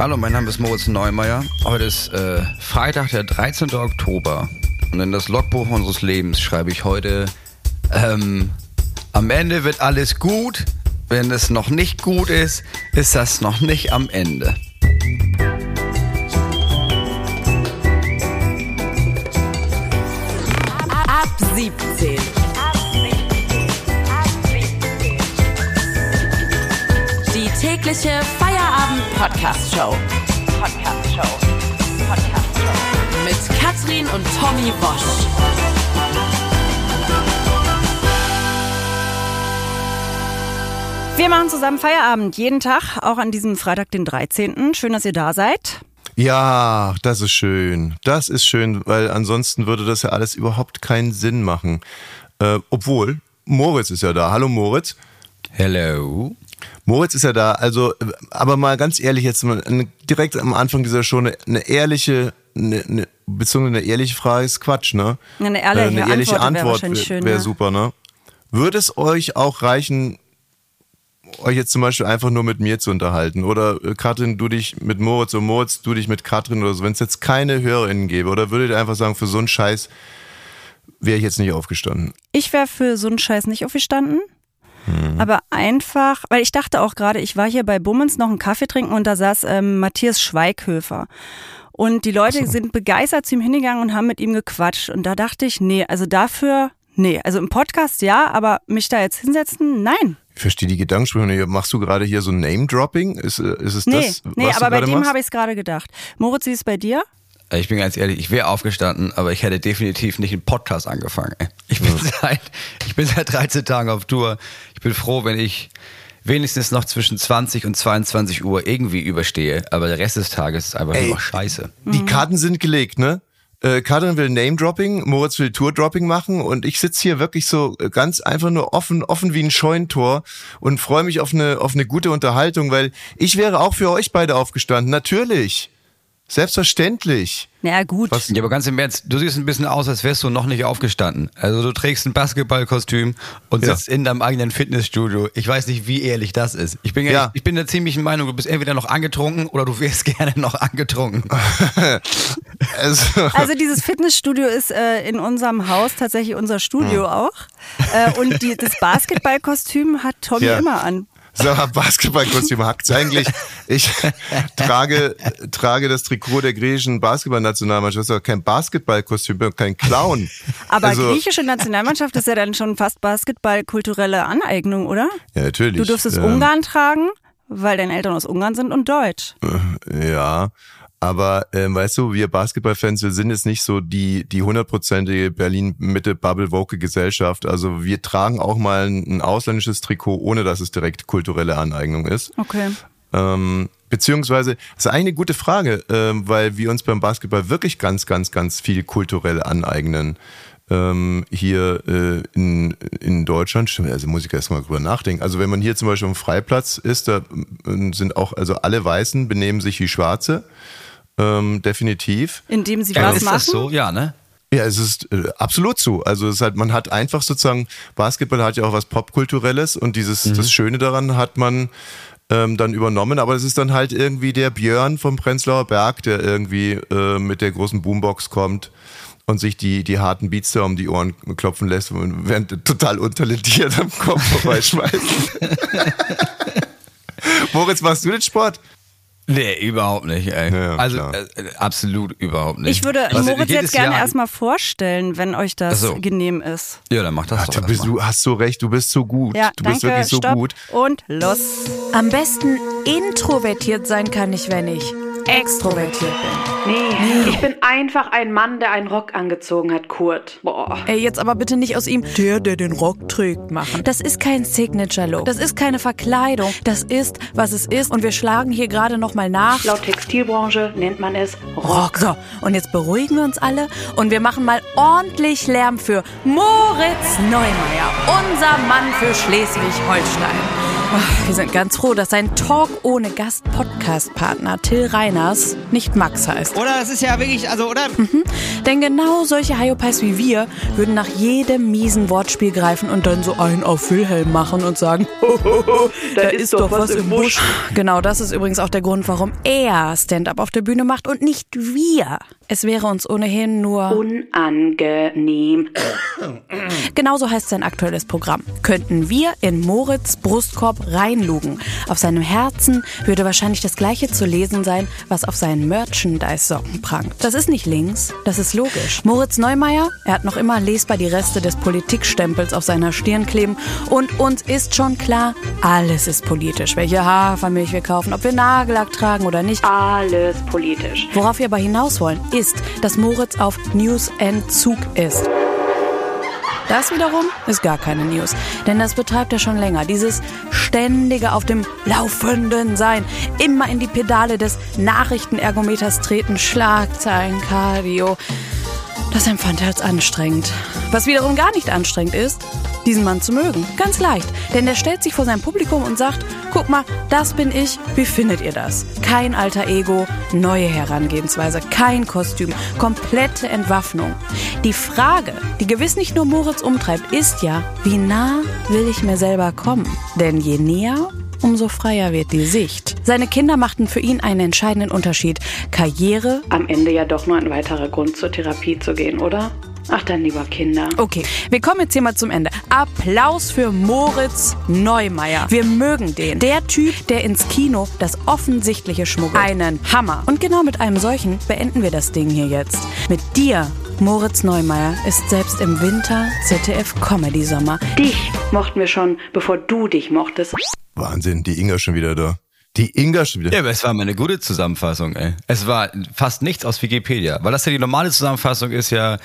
Hallo, mein Name ist Moritz Neumeier. Heute ist äh, Freitag, der 13. Oktober. Und in das Logbuch unseres Lebens schreibe ich heute, ähm, am Ende wird alles gut. Wenn es noch nicht gut ist, ist das noch nicht am Ende. Feierabend-Podcast-Show. Podcast-Show. Podcast-Show. Mit Katrin und Tommy Bosch. Wir machen zusammen Feierabend jeden Tag, auch an diesem Freitag, den 13. Schön, dass ihr da seid. Ja, das ist schön. Das ist schön, weil ansonsten würde das ja alles überhaupt keinen Sinn machen. Äh, obwohl, Moritz ist ja da. Hallo Moritz. Hello. Moritz ist ja da. Also, aber mal ganz ehrlich, jetzt direkt am Anfang dieser Show eine, eine ehrliche, eine, eine, beziehungsweise eine ehrliche Frage ist Quatsch, ne? Eine ehrliche, Äh, eine ehrliche Antwort wäre Antwort wäre ja. super, ne? Würde es euch auch reichen, euch jetzt zum Beispiel einfach nur mit mir zu unterhalten? Oder äh, Katrin, du dich mit Moritz und Moritz, du dich mit Katrin oder so, wenn es jetzt keine HörerInnen gäbe? Oder würdet ihr einfach sagen, für so einen Scheiß wäre ich jetzt nicht aufgestanden? Ich wäre für so einen Scheiß nicht aufgestanden. Hm. Aber einfach, weil ich dachte auch gerade, ich war hier bei Bummens noch einen Kaffee trinken und da saß ähm, Matthias Schweighöfer. Und die Leute sind begeistert zu ihm hingegangen und haben mit ihm gequatscht. Und da dachte ich, nee, also dafür, nee. Also im Podcast ja, aber mich da jetzt hinsetzen, nein. Ich verstehe die Gedankensprünge nicht. Machst du gerade hier so ein Name-Dropping? Ist, äh, ist es Nee, das, nee was aber du bei gerade dem habe ich es gerade gedacht. Moritz, wie ist es bei dir? Ich bin ganz ehrlich, ich wäre aufgestanden, aber ich hätte definitiv nicht einen Podcast angefangen. Ich bin, seit, ich bin seit 13 Tagen auf Tour. Ich bin froh, wenn ich wenigstens noch zwischen 20 und 22 Uhr irgendwie überstehe. Aber der Rest des Tages ist einfach Ey. nur noch scheiße. Die Karten sind gelegt, ne? Äh, Katrin will Name-Dropping, Moritz will Tour-Dropping machen und ich sitze hier wirklich so äh, ganz einfach nur offen, offen wie ein Scheunentor und freue mich auf eine, auf eine gute Unterhaltung, weil ich wäre auch für euch beide aufgestanden. Natürlich. Selbstverständlich. Naja, gut. Was- Ja, aber ganz im Ernst, du siehst ein bisschen aus, als wärst du noch nicht aufgestanden. Also du trägst ein Basketballkostüm und Ja. sitzt in deinem eigenen Fitnessstudio. Ich weiß nicht, wie ehrlich das ist. Ich bin, ja. Ja. ich bin der ziemlichen Meinung, du bist entweder noch angetrunken oder du wärst gerne noch angetrunken. Also, Also dieses Fitnessstudio ist äh, in unserem Haus tatsächlich unser Studio Hm. auch. Äh, und die, das Basketballkostüm hat Tommy Ja. immer an. So Basketballkostüm hackt's eigentlich. Ich trage, trage das Trikot der griechischen Basketballnationalmannschaft. Das ist aber kein Basketballkostüm, kein Clown. Aber also, griechische Nationalmannschaft ist ja dann schon fast Basketballkulturelle Aneignung, oder? Ja, natürlich. Du dürftest Ähm, Ungarn tragen, weil deine Eltern aus Ungarn sind und Deutsch. Ja, aber ähm, weißt du, wir Basketballfans, wir sind jetzt nicht so die die hundertprozentige Berlin-Mitte-Bubble-Woke-Gesellschaft. Also wir tragen auch mal ein, ausländisches Trikot, ohne dass es direkt kulturelle Aneignung ist. Okay. Ähm, beziehungsweise, das ist eigentlich eine gute Frage, ähm, weil wir uns beim Basketball wirklich ganz, ganz, ganz viel kulturell aneignen. Ähm, hier äh, in, in Deutschland, stimmt, also muss ich erst mal drüber nachdenken. Also wenn man hier zum Beispiel am Freiplatz ist, da ähm, sind auch, also alle Weißen benehmen sich wie Schwarze. Ähm, definitiv. Indem sie Ja, was ist machen. das so? Ja, ne? Ja, es ist äh, absolut so. Also es ist halt, man hat einfach sozusagen, Basketball hat ja auch was Popkulturelles und dieses, das Schöne daran hat man ähm, dann übernommen, aber es ist dann halt irgendwie der Björn vom Prenzlauer Berg, der irgendwie äh, mit der großen Boombox kommt und sich die, die harten Beats da um die Ohren klopfen lässt und während total untalentiert am Kopf vorbeischmeißt. Moritz, machst du den Sport? Nee, überhaupt nicht, ey. Ja, also äh, absolut überhaupt nicht. Ich würde Was, Moritz jetzt gerne Jahr- erstmal vorstellen, wenn euch das so. genehm ist. Ja, dann mach das Ach, doch du, bist, du hast so recht, du bist so gut. Ja, du bist danke, wirklich so stopp gut. und los. Am besten introvertiert sein kann ich, wenn ich extrovertiert bin. Nee, ich bin einfach ein Mann, der einen Rock angezogen hat, Kurt. Boah. Ey, jetzt aber bitte nicht aus ihm der, der den Rock trägt, machen. Das ist kein Signature-Look. Das ist keine Verkleidung. Das ist, was es ist. Und wir schlagen hier gerade noch mal nach. Laut Textilbranche nennt man es Rock. Rock. So, und jetzt beruhigen wir uns alle und wir machen mal ordentlich Lärm für Moritz Neumeier, unser Mann für Schleswig-Holstein. Ach, Wir sind ganz froh, dass sein Talk ohne Gast Podcast Podcast-Partner Till Reiners nicht Max heißt. Oder das ist ja wirklich, also, oder? Mhm. Denn genau solche Hyopies wie wir würden nach jedem miesen Wortspiel greifen und dann so ein auf Wilhelm machen und sagen, da, ist, doch was im Busch. Genau, das ist übrigens auch der Grund, warum er Stand-up auf der Bühne macht und nicht wir. Es wäre uns ohnehin nur unangenehm. Genauso heißt sein aktuelles Programm. Könnten wir in Moritz Brustkorb reinlugen. Auf seinem Herzen würde wahrscheinlich das gleiche zu lesen sein, was auf seinen Merchandise-Socken prangt. Das ist nicht links, das ist logisch. Moritz Neumeier, er hat noch immer lesbar die Reste des Politikstempels auf seiner Stirn kleben und uns ist schon klar, alles ist politisch. Welche Hafermilch wir kaufen, ob wir Nagellack tragen oder nicht. Alles politisch. Worauf wir aber hinaus wollen, ist, dass Moritz auf News-Entzug ist. Das wiederum ist gar keine News, denn das betreibt er schon länger. Dieses ständige auf dem Laufenden sein, immer in die Pedale des Nachrichtenergometers treten, Schlagzeilen, Cardio. Das empfand er als anstrengend. Was wiederum gar nicht anstrengend ist, diesen Mann zu mögen. Ganz leicht. Denn er stellt sich vor sein Publikum und sagt, guck mal, das bin ich, wie findet ihr das? Kein alter Ego, neue Herangehensweise, kein Kostüm, komplette Entwaffnung. Die Frage, die gewiss nicht nur Moritz umtreibt, ist ja, wie nah will ich mir selber kommen? Denn je näher, umso freier wird die Sicht. Seine Kinder machten für ihn einen entscheidenden Unterschied. Karriere. Am Ende ja doch nur ein weiterer Grund zur Therapie zu gehen, oder? Ach dann lieber Kinder. Okay, wir kommen jetzt hier mal zum Ende. Applaus für Moritz Neumeier. Wir mögen den. Der Typ, der ins Kino das Offensichtliche schmuggelt. Einen Hammer. Und genau mit einem solchen beenden wir das Ding hier jetzt. Mit dir, Moritz Neumeier, ist selbst im Winter ZDF Comedy Sommer. Dich mochten wir schon, bevor du dich mochtest. Wahnsinn, die Inga schon wieder da. Die Inga schon wieder. Ja, aber es war mal eine gute Zusammenfassung, ey. Es war fast nichts aus Wikipedia, weil das ja die normale Zusammenfassung ist ja,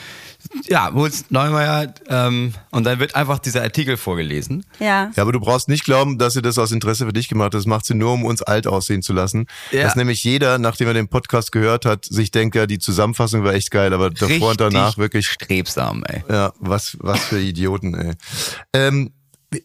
ja, Moritz Neumeier, ähm, und dann wird einfach dieser Artikel vorgelesen. Ja. Ja, aber du brauchst nicht glauben, dass sie das aus Interesse für dich gemacht hat. Das macht sie nur, um uns alt aussehen zu lassen. Ja. Dass nämlich jeder, nachdem er den Podcast gehört hat, sich denkt, ja, die Zusammenfassung war echt geil, aber davor Richtig und danach wirklich strebsam, ey. Ja, was, was für Idioten, ey. Ähm,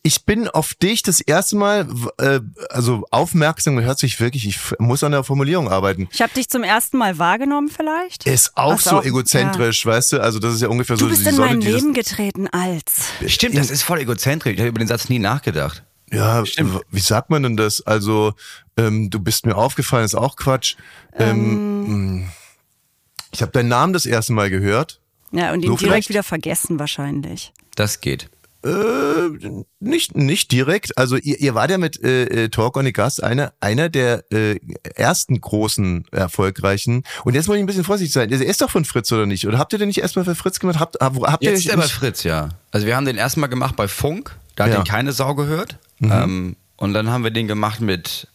ich bin auf dich das erste Mal, äh, also aufmerksam, hört sich wirklich, ich muss an der Formulierung arbeiten. Ich habe dich zum ersten Mal wahrgenommen vielleicht. Ist auch Was so auch- egozentrisch, weißt du? Also das ist ja ungefähr Du so bist die in Sonne, mein Leben getreten als. Stimmt, das ist voll egozentrisch. Ich habe über den Satz nie nachgedacht. Ja, w- wie sagt man denn das? Also, ähm, du bist mir aufgefallen, ist auch Quatsch. Ähm, mh. ich habe deinen Namen das erste Mal gehört. Ja, und ihn So direkt vielleicht? wieder vergessen wahrscheinlich. Das geht. Äh, nicht, nicht direkt. Also ihr, ihr wart ja mit äh, äh, Talk on the Gast einer, einer der äh, ersten großen, erfolgreichen. Und jetzt muss ich ein bisschen vorsichtig sein. Er ist doch von Fritz oder nicht? Oder habt ihr den nicht erstmal für Fritz gemacht? Habt, hab- habt ihr Jetzt ist er bei Fritz, ja. Also wir haben den erstmal gemacht bei Funk, da hat Ja. den keine Sau gehört. Ähm, und dann haben wir den gemacht mit,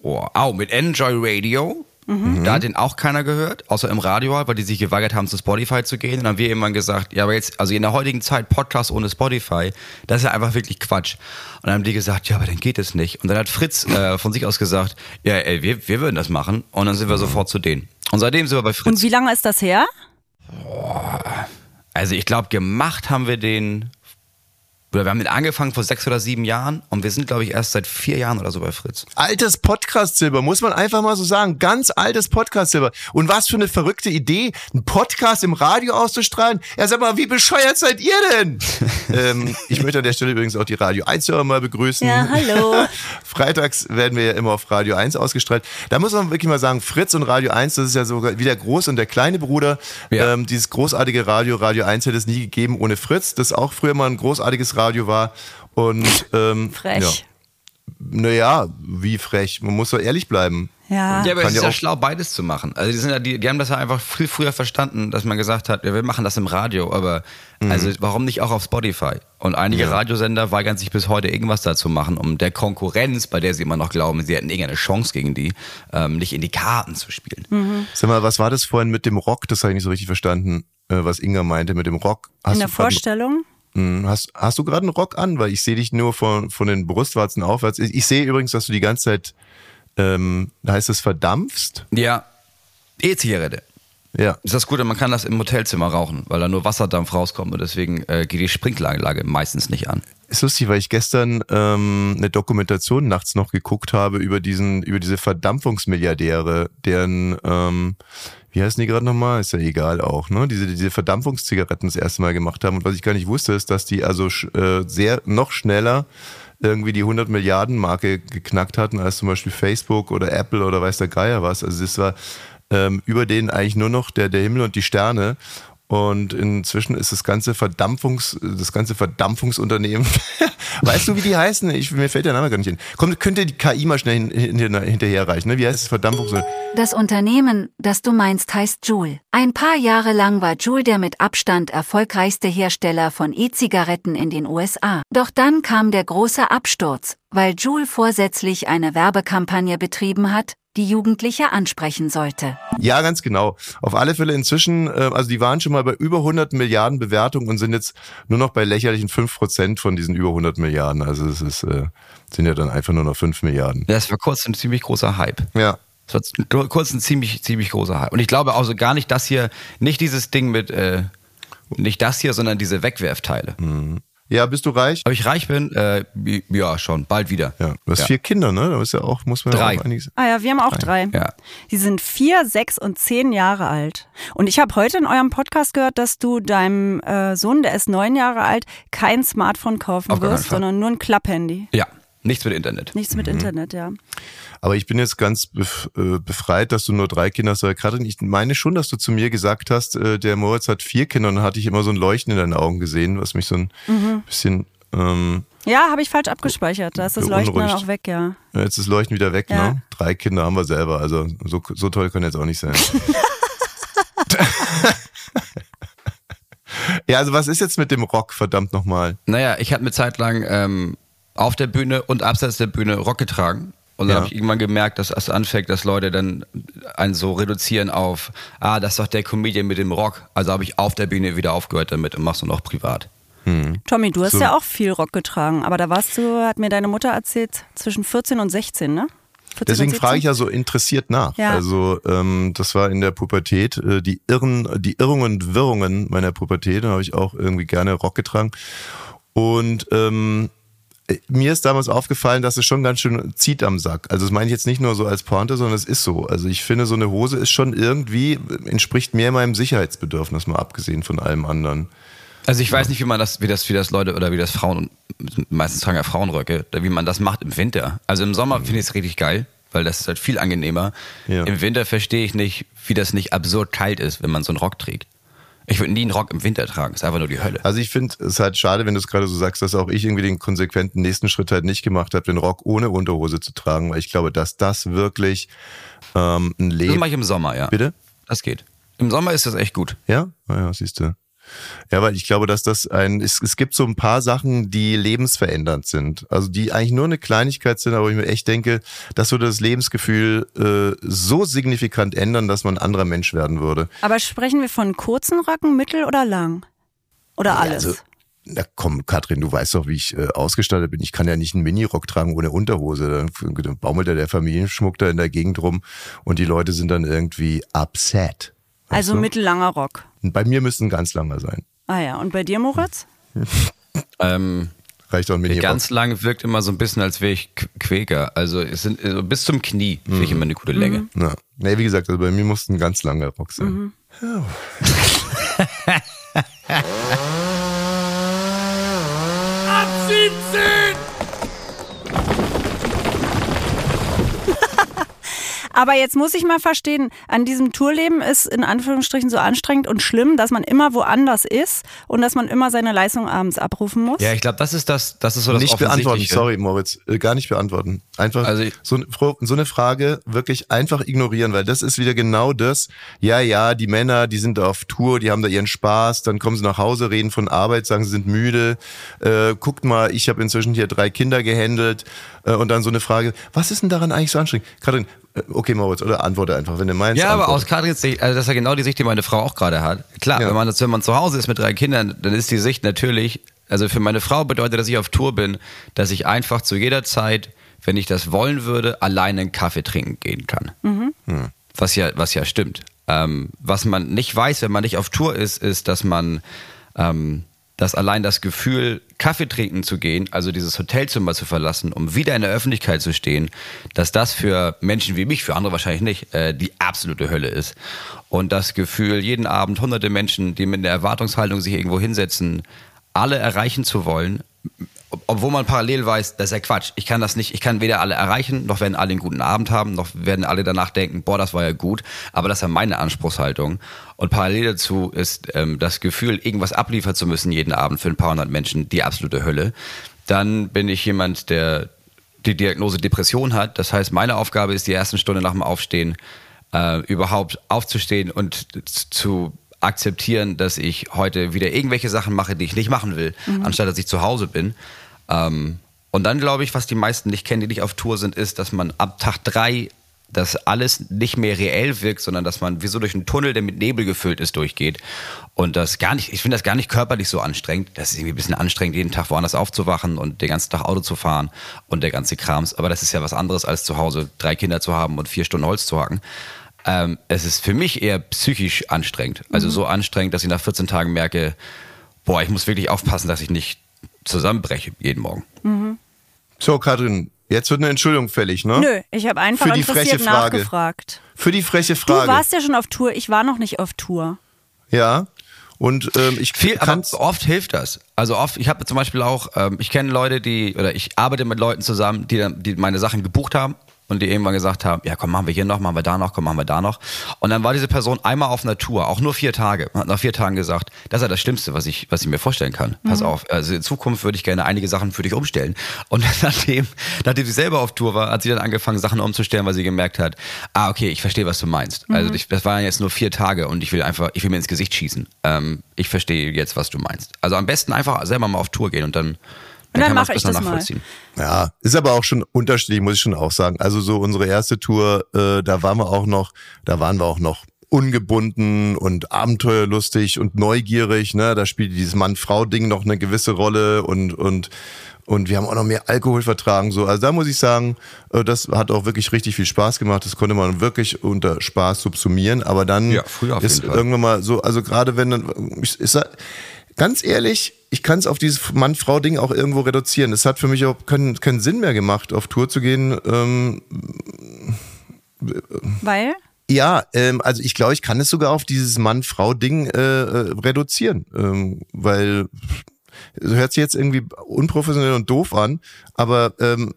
oh, au, mit Enjoy Radio. Da hat den auch keiner gehört, außer im Radio, halt, weil die sich geweigert haben, zu Spotify zu gehen. Und dann haben wir irgendwann gesagt, ja, aber jetzt, also in der heutigen Zeit Podcast ohne Spotify, das ist ja einfach wirklich Quatsch. Und dann haben die gesagt, ja, aber dann geht es nicht. Und dann hat Fritz äh, von sich aus gesagt, ja, ey, wir, wir würden das machen. Und dann sind wir sofort zu denen. Und seitdem sind wir bei Fritz. Und wie lange ist das her? Also ich glaube, gemacht haben wir den, oder wir haben den angefangen vor sechs oder sieben Jahren und wir sind, glaube ich, erst seit vier Jahren oder so bei Fritz. Altes Podcast-Silber, muss man einfach mal so sagen. Ganz altes Podcast-Silber. Und was für eine verrückte Idee, einen Podcast im Radio auszustrahlen. Ja, sag mal, wie bescheuert seid ihr denn? ähm, ich möchte an der Stelle übrigens auch die Radio 1 Hörer mal begrüßen. Ja, hallo. Freitags werden wir ja immer auf Radio 1 ausgestrahlt. Da muss man wirklich mal sagen, Fritz und Radio 1, das ist ja sogar wie der große und der kleine Bruder. Ja. Ähm, dieses großartige Radio, Radio 1 hätte es nie gegeben ohne Fritz, das auch früher mal ein großartiges Radio war. Und ähm, Frech. Ja. Naja, wie frech. Man muss doch ehrlich bleiben. Ja. Ja, aber Kann es ist ja ja auch- schlau, beides zu machen. Also die, sind ja, die, die haben das ja einfach viel früher verstanden, dass man gesagt hat, ja, wir machen das im Radio, aber also warum nicht auch auf Spotify? Und einige Radiosender weigern sich bis heute irgendwas dazu machen, um der Konkurrenz, bei der sie immer noch glauben, sie hätten irgendeine Chance gegen die, ähm, nicht in die Karten zu spielen. Sag mal, was war das vorhin mit dem Rock? Das habe ich nicht so richtig verstanden, äh, was Inga meinte mit dem Rock. Hast In der Vorstellung? Hm, Hast, hast du gerade einen Rock an? Weil ich sehe dich nur von, von den Brustwarzen aufwärts. Ich, ich sehe übrigens, dass du die ganze Zeit, ähm, heißt es verdampfst? Ja, E-Zigarette. Ja. Ist das Gute, man kann das im Hotelzimmer rauchen, weil da nur Wasserdampf rauskommt und deswegen äh, geht die Sprinkleranlage meistens nicht an. Ist lustig, weil ich gestern ähm, eine Dokumentation nachts noch geguckt habe über diesen, über diese Verdampfungsmilliardäre, deren, ähm, wie heißen die gerade nochmal? Ist ja egal auch, ne? Diese, diese Verdampfungszigaretten das erste Mal gemacht haben. Und was ich gar nicht wusste, ist, dass die also äh, sehr noch schneller irgendwie die 100 Milliarden Marke geknackt hatten als zum Beispiel Facebook oder Apple oder weiß der Geier was. Also es war ähm, über denen eigentlich nur noch der, der Himmel und die Sterne. Und inzwischen ist das ganze Verdampfungs, das ganze Verdampfungsunternehmen. weißt du, wie die heißen? Ich, mir fällt der Name gar nicht hin. Komm, könnte die KI mal schnell hin, hin, hinterher reichen, ne? Wie heißt das Verdampfungsunternehmen? Das Unternehmen, das du meinst, heißt Joule. Ein paar Jahre lang war Joule der mit Abstand erfolgreichste Hersteller von E-Zigaretten in den USA. Doch dann kam der große Absturz, weil Joule vorsätzlich eine Werbekampagne betrieben hat, die Jugendliche ansprechen sollte. Ja, ganz genau. Auf alle Fälle inzwischen, äh, also die waren schon mal bei über 100 Milliarden Bewertungen und sind jetzt nur noch bei lächerlichen 5 Prozent von diesen über 100 Milliarden. Also es ist, äh, sind ja dann einfach nur noch 5 Milliarden. Das war kurz ein ziemlich großer Hype. Ja. Das war kurz ein ziemlich, ziemlich großer Hype. Und ich glaube auch so gar nicht das hier, nicht dieses Ding mit, äh, nicht das hier, sondern diese Wegwerfteile. Ja, bist du reich? Ob ich reich bin? Äh, ja, schon, bald wieder. Ja. Du hast Ja. vier Kinder, ne? Da ist ja auch, muss man Drei. ja auch einiges. Ah ja, wir haben auch drei. Ja. Die sind vier, sechs und zehn Jahre alt. Und ich habe heute in eurem Podcast gehört, dass du deinem äh, Sohn, der ist neun Jahre alt, kein Smartphone kaufen Auf wirst, sondern nur ein Klapphandy. Ja, nichts mit Internet. Nichts mit Internet, ja. Aber ich bin jetzt ganz bef äh, befreit, dass du nur drei Kinder hast. Aber Katrin, ich meine schon, dass du zu mir gesagt hast, äh, der Moritz hat vier Kinder und dann hatte ich immer so ein Leuchten in deinen Augen gesehen, was mich so ein Mhm. bisschen, ähm, Ja, habe ich falsch abgespeichert. Da ist das Leuchten dann auch weg, ja. jetzt ist das Leuchten wieder weg, Ja. ne? Drei Kinder haben wir selber, also so, so toll kann jetzt auch nicht sein. ja, also was ist jetzt mit dem Rock, verdammt nochmal? Naja, ich habe eine Zeit lang ähm, auf der Bühne und abseits der Bühne Rock getragen. Und dann Ja. habe ich irgendwann gemerkt, dass es anfängt, dass Leute dann einen so reduzieren auf, ah, das ist doch der Comedian mit dem Rock. Also habe ich auf der Bühne wieder aufgehört damit und mach's nur noch privat. Tommy, du hast So. ja auch viel Rock getragen, aber da warst du, hat mir deine Mutter erzählt, zwischen 14 und 16, ne? 14 Deswegen frage ich 17? ja so interessiert nach. Ja. Also ähm, das war in der Pubertät, äh, die Irren, die Irrungen und Wirrungen meiner Pubertät, da habe ich auch irgendwie gerne Rock getragen. Und ähm, äh, mir ist damals aufgefallen, dass es schon ganz schön zieht am Sack. Also das meine ich jetzt nicht nur so als Pointe, sondern es ist so. Also ich finde, so eine Hose ist schon irgendwie, entspricht mehr meinem Sicherheitsbedürfnis, mal abgesehen von allem anderen. Also ich weiß nicht, wie man das, wie das, wie das Leute oder wie das Frauen, meistens tragen ja Frauenröcke, wie man das macht im Winter. Also im Sommer finde ich es richtig geil, weil das ist halt viel angenehmer. Ja. Im Winter verstehe ich nicht, wie das nicht absurd kalt ist, wenn man so einen Rock trägt. Ich würde nie einen Rock im Winter tragen, ist einfach nur die Hölle. Also ich finde es halt schade, wenn du es gerade so sagst, dass auch ich irgendwie den konsequenten nächsten Schritt halt nicht gemacht habe, den Rock ohne Unterhose zu tragen, weil ich glaube, dass das wirklich ähm, ein Das Leben. mache ich im Sommer, ja. Bitte? Das geht. Im Sommer ist das echt gut. Ja? Naja, siehst du. Ja, weil ich glaube, dass das ein, es, es gibt so ein paar Sachen, die lebensverändernd sind. Also die eigentlich nur eine Kleinigkeit sind, aber ich mir echt denke, das würde das Lebensgefühl äh, so signifikant ändern, dass man ein anderer Mensch werden würde. Aber sprechen wir von kurzen Röcken, mittel oder lang? Oder alles? also- Na komm, Katrin, du weißt doch, wie ich äh, ausgestattet bin. Ich kann ja nicht einen Minirock tragen ohne Unterhose. Dann, dann baumelt ja der Familienschmuck da in der Gegend rum und die Leute sind dann irgendwie upset. Also mittellanger Rock. Bei mir müsste ein ganz langer sein. Ah ja, und bei dir, Moritz? Ähm, Reicht der Minirock. ganz lang wirkt immer so ein bisschen, als wäre ich Qu- Quäker. Also es sind also bis zum Knie finde ich immer eine gute Länge. Ja. Nee, wie gesagt, also bei mir muss ein ganz langer Rock sein. Aber jetzt muss ich mal verstehen, an diesem Tourleben ist in Anführungsstrichen so anstrengend und schlimm, dass man immer woanders ist und dass man immer seine Leistung abends abrufen muss. Ja, ich glaube, das ist das, das ist so das nicht beantworten, sorry Moritz, äh, gar nicht beantworten. Einfach Also so, so eine Frage wirklich einfach ignorieren, weil das ist wieder genau das. Ja, ja, die Männer, die sind auf Tour, die haben da ihren Spaß, dann kommen sie nach Hause, reden von Arbeit, sagen, sie sind müde. Äh, guckt mal, ich habe inzwischen hier drei Kinder gehandelt und dann so eine Frage, was ist denn daran eigentlich so anstrengend? Katrin, äh, okay Moritz, oder antworte einfach, wenn du meinst. Ja, aber antworte. aus Katrins Sicht, also das ist ja genau die Sicht, die meine Frau auch gerade hat. Klar, Ja. wenn, man, wenn man zu Hause ist mit drei Kindern, dann ist die Sicht natürlich, also für meine Frau bedeutet, dass ich auf Tour bin, dass ich einfach zu jeder Zeit, wenn ich das wollen würde, alleine einen Kaffee trinken gehen kann. Was ja, was ja stimmt. Ähm, was man nicht weiß, wenn man nicht auf Tour ist, ist, dass man ähm, dass allein das Gefühl, Kaffee trinken zu gehen, also dieses Hotelzimmer zu verlassen, um wieder in der Öffentlichkeit zu stehen, dass das für Menschen wie mich, für andere wahrscheinlich nicht, äh, die absolute Hölle ist. Und das Gefühl, jeden Abend hunderte Menschen, die mit der Erwartungshaltung sich irgendwo hinsetzen, alle erreichen zu wollen, obwohl man parallel weiß, das ist ja Quatsch. Ich kann das nicht, ich kann weder alle erreichen, noch werden alle einen guten Abend haben, noch werden alle danach denken, boah, das war ja gut. Aber das ist ja meine Anspruchshaltung. Und parallel dazu ist ähm, das Gefühl, irgendwas abliefern zu müssen jeden Abend für ein paar hundert Menschen, die absolute Hölle. Dann bin ich jemand, der die Diagnose Depression hat. Das heißt, meine Aufgabe ist, die ersten Stunde nach dem Aufstehen äh, überhaupt aufzustehen und zu akzeptieren, dass ich heute wieder irgendwelche Sachen mache, die ich nicht machen will, mhm. anstatt dass ich zu Hause bin. Ähm, und dann glaube ich, was die meisten nicht kennen, die nicht auf Tour sind, ist, dass man ab Tag drei dass alles nicht mehr reell wirkt, sondern dass man wie so durch einen Tunnel, der mit Nebel gefüllt ist, durchgeht. Und das gar nicht, ich finde das gar nicht körperlich so anstrengend. Das ist irgendwie ein bisschen anstrengend, jeden Tag woanders aufzuwachen und den ganzen Tag Auto zu fahren und der ganze Krams. Aber das ist ja was anderes, als zu Hause drei Kinder zu haben und vier Stunden Holz zu hacken. Ähm, es ist für mich eher psychisch anstrengend. Also mhm. so anstrengend, dass ich nach 14 Tagen merke, boah, ich muss wirklich aufpassen, dass ich nicht zusammenbreche jeden Morgen. Mhm. So, Katrin, jetzt wird eine Entschuldigung fällig, ne? Nö, ich habe einfach Für die freche Frage. nachgefragt. Für die freche Frage. Du warst ja schon auf Tour, ich war noch nicht auf Tour. Ja. Und ähm, ich Viel, aber oft hilft das. Also oft, ich habe zum Beispiel auch, ähm, ich kenne Leute, die, oder ich arbeite mit Leuten zusammen, die, dann, die meine Sachen gebucht haben und die irgendwann gesagt haben, ja komm, machen wir hier noch, machen wir da noch, komm, machen wir da noch. Und dann war diese Person einmal auf einer Tour, auch nur vier Tage, hat nach vier Tagen gesagt, das ist ja das Schlimmste, was ich, was ich mir vorstellen kann. Mhm. Pass auf, also in Zukunft würde ich gerne einige Sachen für dich umstellen. Und nachdem, nachdem sie selber auf Tour war, hat sie dann angefangen, Sachen umzustellen, weil sie gemerkt hat, ah, okay, ich verstehe, was du meinst. Mhm. Also ich, das waren jetzt nur vier Tage und ich will einfach, ich will mir ins Gesicht schießen. Ähm, ich verstehe jetzt, was du meinst. Also am besten einfach selber mal auf Tour gehen und dann dann, dann mache ich das mal. Ja, ist aber auch schon unterschiedlich, muss ich schon auch sagen. Also so unsere erste Tour, äh, da waren wir auch noch, da waren wir auch noch ungebunden und abenteuerlustig und neugierig. Ne? Da spielt dieses Mann-Frau-Ding noch eine gewisse Rolle und und und wir haben auch noch mehr Alkohol vertragen. So, also da muss ich sagen, äh, das hat auch wirklich richtig viel Spaß gemacht. Das konnte man wirklich unter Spaß subsumieren. Aber dann ja, ist irgendwann mal so, also gerade wenn dann, ich, ist, ganz ehrlich, ich kann es auf dieses Mann-Frau-Ding auch irgendwo reduzieren. Es hat für mich auch keinen, keinen Sinn mehr gemacht, auf Tour zu gehen. Ähm, Weil? Ja, ähm, also ich glaube, ich kann es sogar auf dieses Mann-Frau-Ding äh, äh, reduzieren, ähm, weil es hört sich jetzt irgendwie unprofessionell und doof an, aber ähm,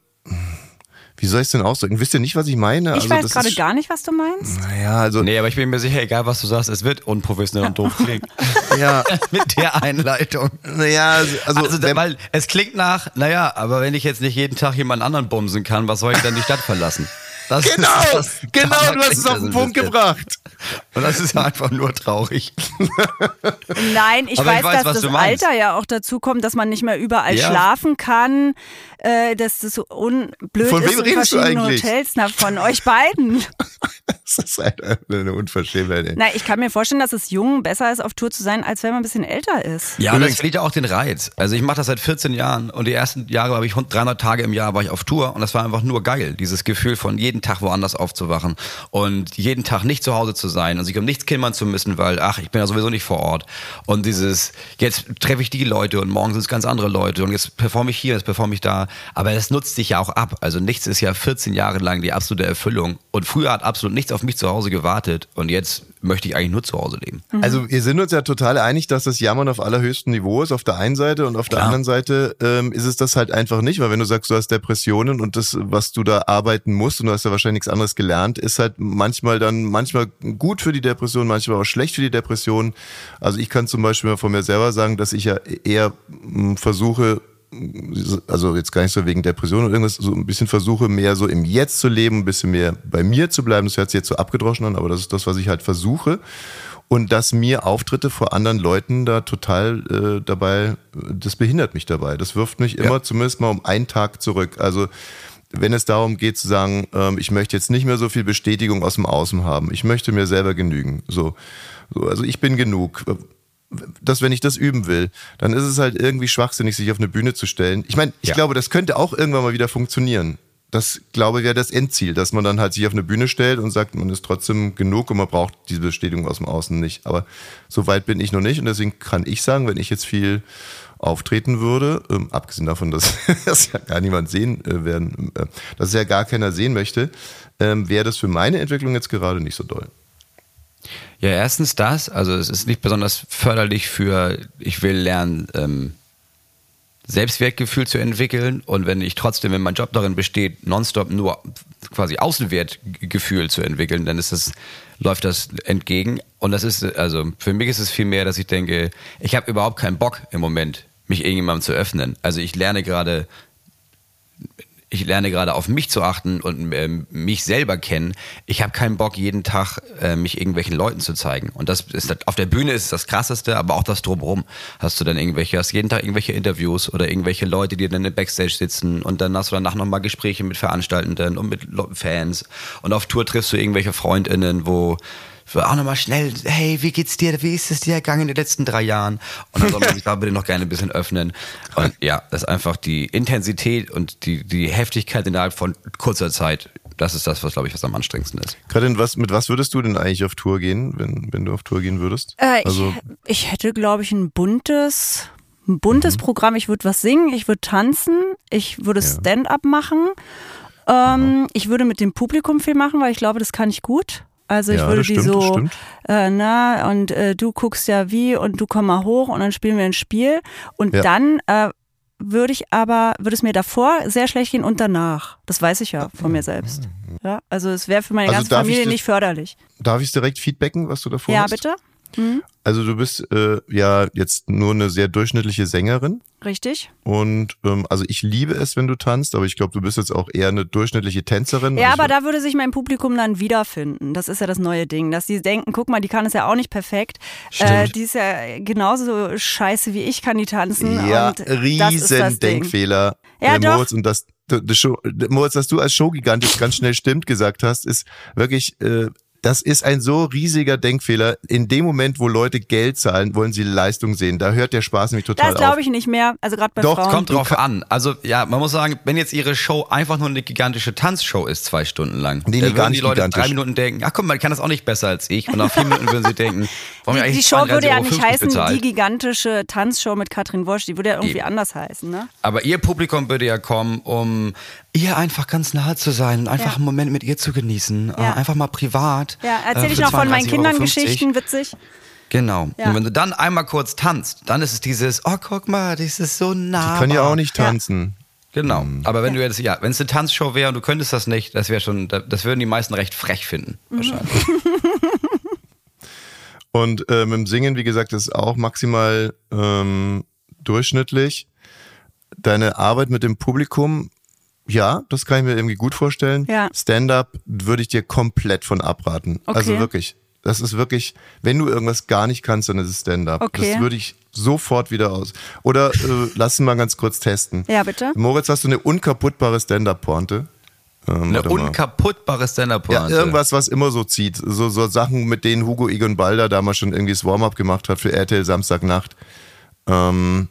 wie soll ich es denn ausdrücken? Wisst ihr nicht, was ich meine? Ich also, weiß gerade gar nicht, was du meinst. Naja, also. Nee, aber ich bin mir sicher, egal was du sagst, es wird unprofessionell und doof klingen. ja. Mit der Einleitung. Naja, also. also, also weil es klingt nach, naja, aber wenn ich jetzt nicht jeden Tag jemand anderen bumsen kann, was soll ich dann die Stadt verlassen? Das genau, ist, genau, du hast es auf den Punkt gebracht. Und das ist einfach nur traurig. Nein, ich weiß, ich weiß, dass das Alter ja auch dazu kommt, dass man nicht mehr überall ja. schlafen kann, äh, dass das so unblöd von ist wem in redest verschiedenen du eigentlich? Hotels. Na, von euch beiden. das ist eine, eine Unverschämtheit. Na, ich kann mir vorstellen, dass es jung besser ist, auf Tour zu sein, als wenn man ein bisschen älter ist. Ja, und das kriegt ja auch den Reiz. Also ich mache das seit 14 Jahren und die ersten Jahre habe ich 300 Tage im Jahr war ich auf Tour und das war einfach nur geil. Dieses Gefühl von jeden Tag woanders aufzuwachen und jeden Tag nicht zu Hause zu sein und sich um nichts kümmern zu müssen, weil ach, ich bin ja sowieso nicht vor Ort. Und dieses, jetzt treffe ich die Leute und morgen sind es ganz andere Leute und jetzt performe ich hier, jetzt performe ich da. Aber das nutzt sich ja auch ab. Also nichts ist ja 14 Jahre lang die absolute Erfüllung. Und früher hat absolut nichts auf mich zu Hause gewartet. Und jetzt möchte ich eigentlich nur zu Hause leben. Mhm. Also wir sind uns ja total einig, dass das Jammern auf allerhöchstem Niveau ist, auf der einen Seite und auf der anderen Seite ähm, ist es das halt einfach nicht, weil wenn du sagst, du hast Depressionen und das, was du da arbeiten musst und du hast ja wahrscheinlich nichts anderes gelernt, ist halt manchmal dann manchmal gut für die Depression, manchmal auch schlecht für die Depression. Also ich kann zum Beispiel mal von mir selber sagen, dass ich ja eher hm, versuche, also jetzt gar nicht so wegen Depression oder irgendwas, so ein bisschen versuche, mehr so im Jetzt zu leben, ein bisschen mehr bei mir zu bleiben. Das hört sich jetzt so abgedroschen an, aber das ist das, was ich halt versuche. Und dass mir Auftritte vor anderen Leuten da total äh, dabei, das behindert mich dabei. Das wirft mich immer ja. zumindest mal um einen Tag zurück. Also wenn es darum geht zu sagen, ähm, ich möchte jetzt nicht mehr so viel Bestätigung aus dem Außen haben, ich möchte mir selber genügen. So, so also ich bin genug dass wenn ich das üben will, dann ist es halt irgendwie schwachsinnig, sich auf eine Bühne zu stellen. Ich meine, ich ja. glaube, das könnte auch irgendwann mal wieder funktionieren. das glaube ich wäre das Endziel, dass man dann halt sich auf eine Bühne stellt und sagt, man ist trotzdem genug und man braucht diese Bestätigung aus dem Außen nicht. Aber so weit bin ich noch nicht und deswegen kann ich sagen, wenn ich jetzt viel auftreten würde, ähm, abgesehen davon, dass das ja gar niemand sehen äh, werden, äh, dass es ja gar keiner sehen möchte, ähm, wäre das für meine Entwicklung jetzt gerade nicht so doll. Ja, erstens das, also es ist nicht besonders förderlich für, ich will lernen, ähm, Selbstwertgefühl zu entwickeln und wenn ich trotzdem, wenn mein Job darin besteht, nonstop nur quasi Außenwertgefühl zu entwickeln, dann ist das, läuft das entgegen. Und das ist, also für mich ist es viel mehr, dass ich denke, ich habe überhaupt keinen Bock im Moment, mich irgendjemandem zu öffnen. Also ich lerne gerade ich lerne gerade auf mich zu achten und äh, mich selber kennen. Ich habe keinen Bock, jeden Tag äh, mich irgendwelchen Leuten zu zeigen. Und das ist auf der Bühne ist das krasseste, aber auch das drumherum. Hast du dann irgendwelche, hast jeden Tag irgendwelche Interviews oder irgendwelche Leute, die dann im Backstage sitzen und dann hast du danach nochmal Gespräche mit Veranstaltenden und mit Fans. Und auf Tour triffst du irgendwelche FreundInnen, wo auch nochmal schnell, hey, wie geht's dir? Wie ist es dir gegangen in den letzten drei Jahren? Und dann soll man sich da bitte noch gerne ein bisschen öffnen. Und ja, das ist einfach die Intensität und die, die Heftigkeit innerhalb von kurzer Zeit. Das ist das, was, glaube ich, was am anstrengendsten ist. Karin, was, mit was würdest du denn eigentlich auf Tour gehen, wenn, wenn du auf Tour gehen würdest? Äh, also, ich, ich hätte, glaube ich, ein buntes, ein buntes mhm. Programm. Ich würde was singen, ich würde tanzen, ich würde ja. Stand-up machen. Ähm, ich würde mit dem Publikum viel machen, weil ich glaube, das kann ich gut. Also ich ja, würde die stimmt, so, äh, na, und äh, du guckst ja wie und du komm mal hoch und dann spielen wir ein Spiel. Und ja. dann äh, würde ich aber, würde es mir davor sehr schlecht gehen und danach. Das weiß ich ja von mir selbst. Ja, also es wäre für meine also ganze Familie nicht förderlich. Darf ich direkt feedbacken, was du davor ja, hast? Ja, bitte. Mhm. Also du bist äh, ja jetzt nur eine sehr durchschnittliche Sängerin. Richtig. Und ähm, also ich liebe es, wenn du tanzt, aber ich glaube, du bist jetzt auch eher eine durchschnittliche Tänzerin. Ja, also aber da würde sich mein Publikum dann wiederfinden. Das ist ja das neue Ding, dass die denken, guck mal, die kann es ja auch nicht perfekt. Äh, die ist ja genauso scheiße wie ich, kann die tanzen. Ja, und riesen Denkfehler. Ja, doch. Moritz, und das, das Show, Moritz, dass du als Showgigant jetzt ganz schnell stimmt gesagt hast, ist wirklich äh, das ist ein so riesiger Denkfehler. In dem Moment, wo Leute Geld zahlen, wollen sie Leistung sehen. Da hört der Spaß nämlich total das auf. Das glaube ich nicht mehr. Also gerade bei Doch, Frauen. kommt drauf an. Also ja, man muss sagen, wenn jetzt ihre Show einfach nur eine gigantische Tanzshow ist, zwei Stunden lang, nee, dann würden die Leute gigantisch. drei Minuten denken, ach guck mal, ich kann das auch nicht besser als ich. Und nach vier Minuten würden sie denken, warum die, eigentlich Die Show würde ja nicht heißen, bezahlt? die gigantische Tanzshow mit Katrin Wosch. Die würde ja irgendwie Eben. anders heißen, ne? Aber ihr Publikum würde ja kommen, um ihr einfach ganz nahe zu sein und einfach ja. einen Moment mit ihr zu genießen. Ja. Äh, einfach mal privat. Ja, erzähle äh, ich noch von meinen Kindern Geschichten, witzig. Genau. Ja. Und wenn du dann einmal kurz tanzt, dann ist es dieses, oh, guck mal, das ist so nah. Die können ja auch nicht tanzen. Genau. Mhm. Aber wenn du jetzt, ja, wenn es eine Tanzshow wäre und du könntest das nicht, das wäre schon, das würden die meisten recht frech finden, mhm. wahrscheinlich. und äh, mit dem Singen, wie gesagt, ist auch maximal ähm, durchschnittlich. Deine Arbeit mit dem Publikum ja, das kann ich mir irgendwie gut vorstellen. Ja. Stand-up würde ich dir komplett von abraten. Okay. Also wirklich. Das ist wirklich, wenn du irgendwas gar nicht kannst, dann ist es Stand-up. Okay. Das würde ich sofort wieder aus. Oder äh, lass uns mal ganz kurz testen. Ja, bitte. Moritz, hast du eine unkaputtbare Stand-up-Pointe? Ähm, eine unkaputtbare Stand-Up-Pointe. Ja, irgendwas, was immer so zieht. So, so Sachen, mit denen Hugo Egon Balder damals schon irgendwie das Warm-up gemacht hat für RTL Samstagnacht. Ähm,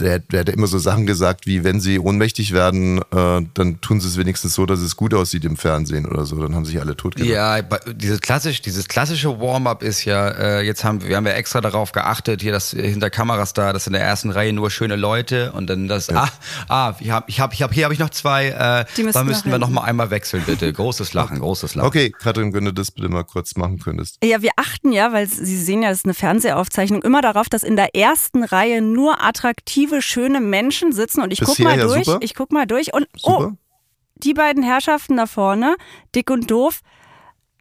der, der hat immer so Sachen gesagt, wie wenn sie ohnmächtig werden, äh, dann tun sie es wenigstens so, dass es gut aussieht im Fernsehen oder so. Dann haben sich alle tot gemacht. Ja, dieses, klassisch, dieses klassische Warm-up ist ja, äh, jetzt haben wir haben ja extra darauf geachtet, hier das hinter Kameras da, das in der ersten Reihe nur schöne Leute und dann das, ja. ah, ah, ich habe, ich hab, ich hab, hier habe ich noch zwei, äh, da müssten wir noch mal einmal wechseln, bitte. Großes Lachen, großes Lachen. Okay, Katrin, wenn du das bitte mal kurz machen könntest. Ja, wir achten ja, weil Sie sehen ja, das ist eine Fernsehaufzeichnung, immer darauf, dass in der ersten Reihe nur attraktive attraktive, schöne Menschen sitzen und ich Bisher guck mal ja durch. Super. Ich guck mal durch und oh, die beiden Herrschaften da vorne, dick und doof,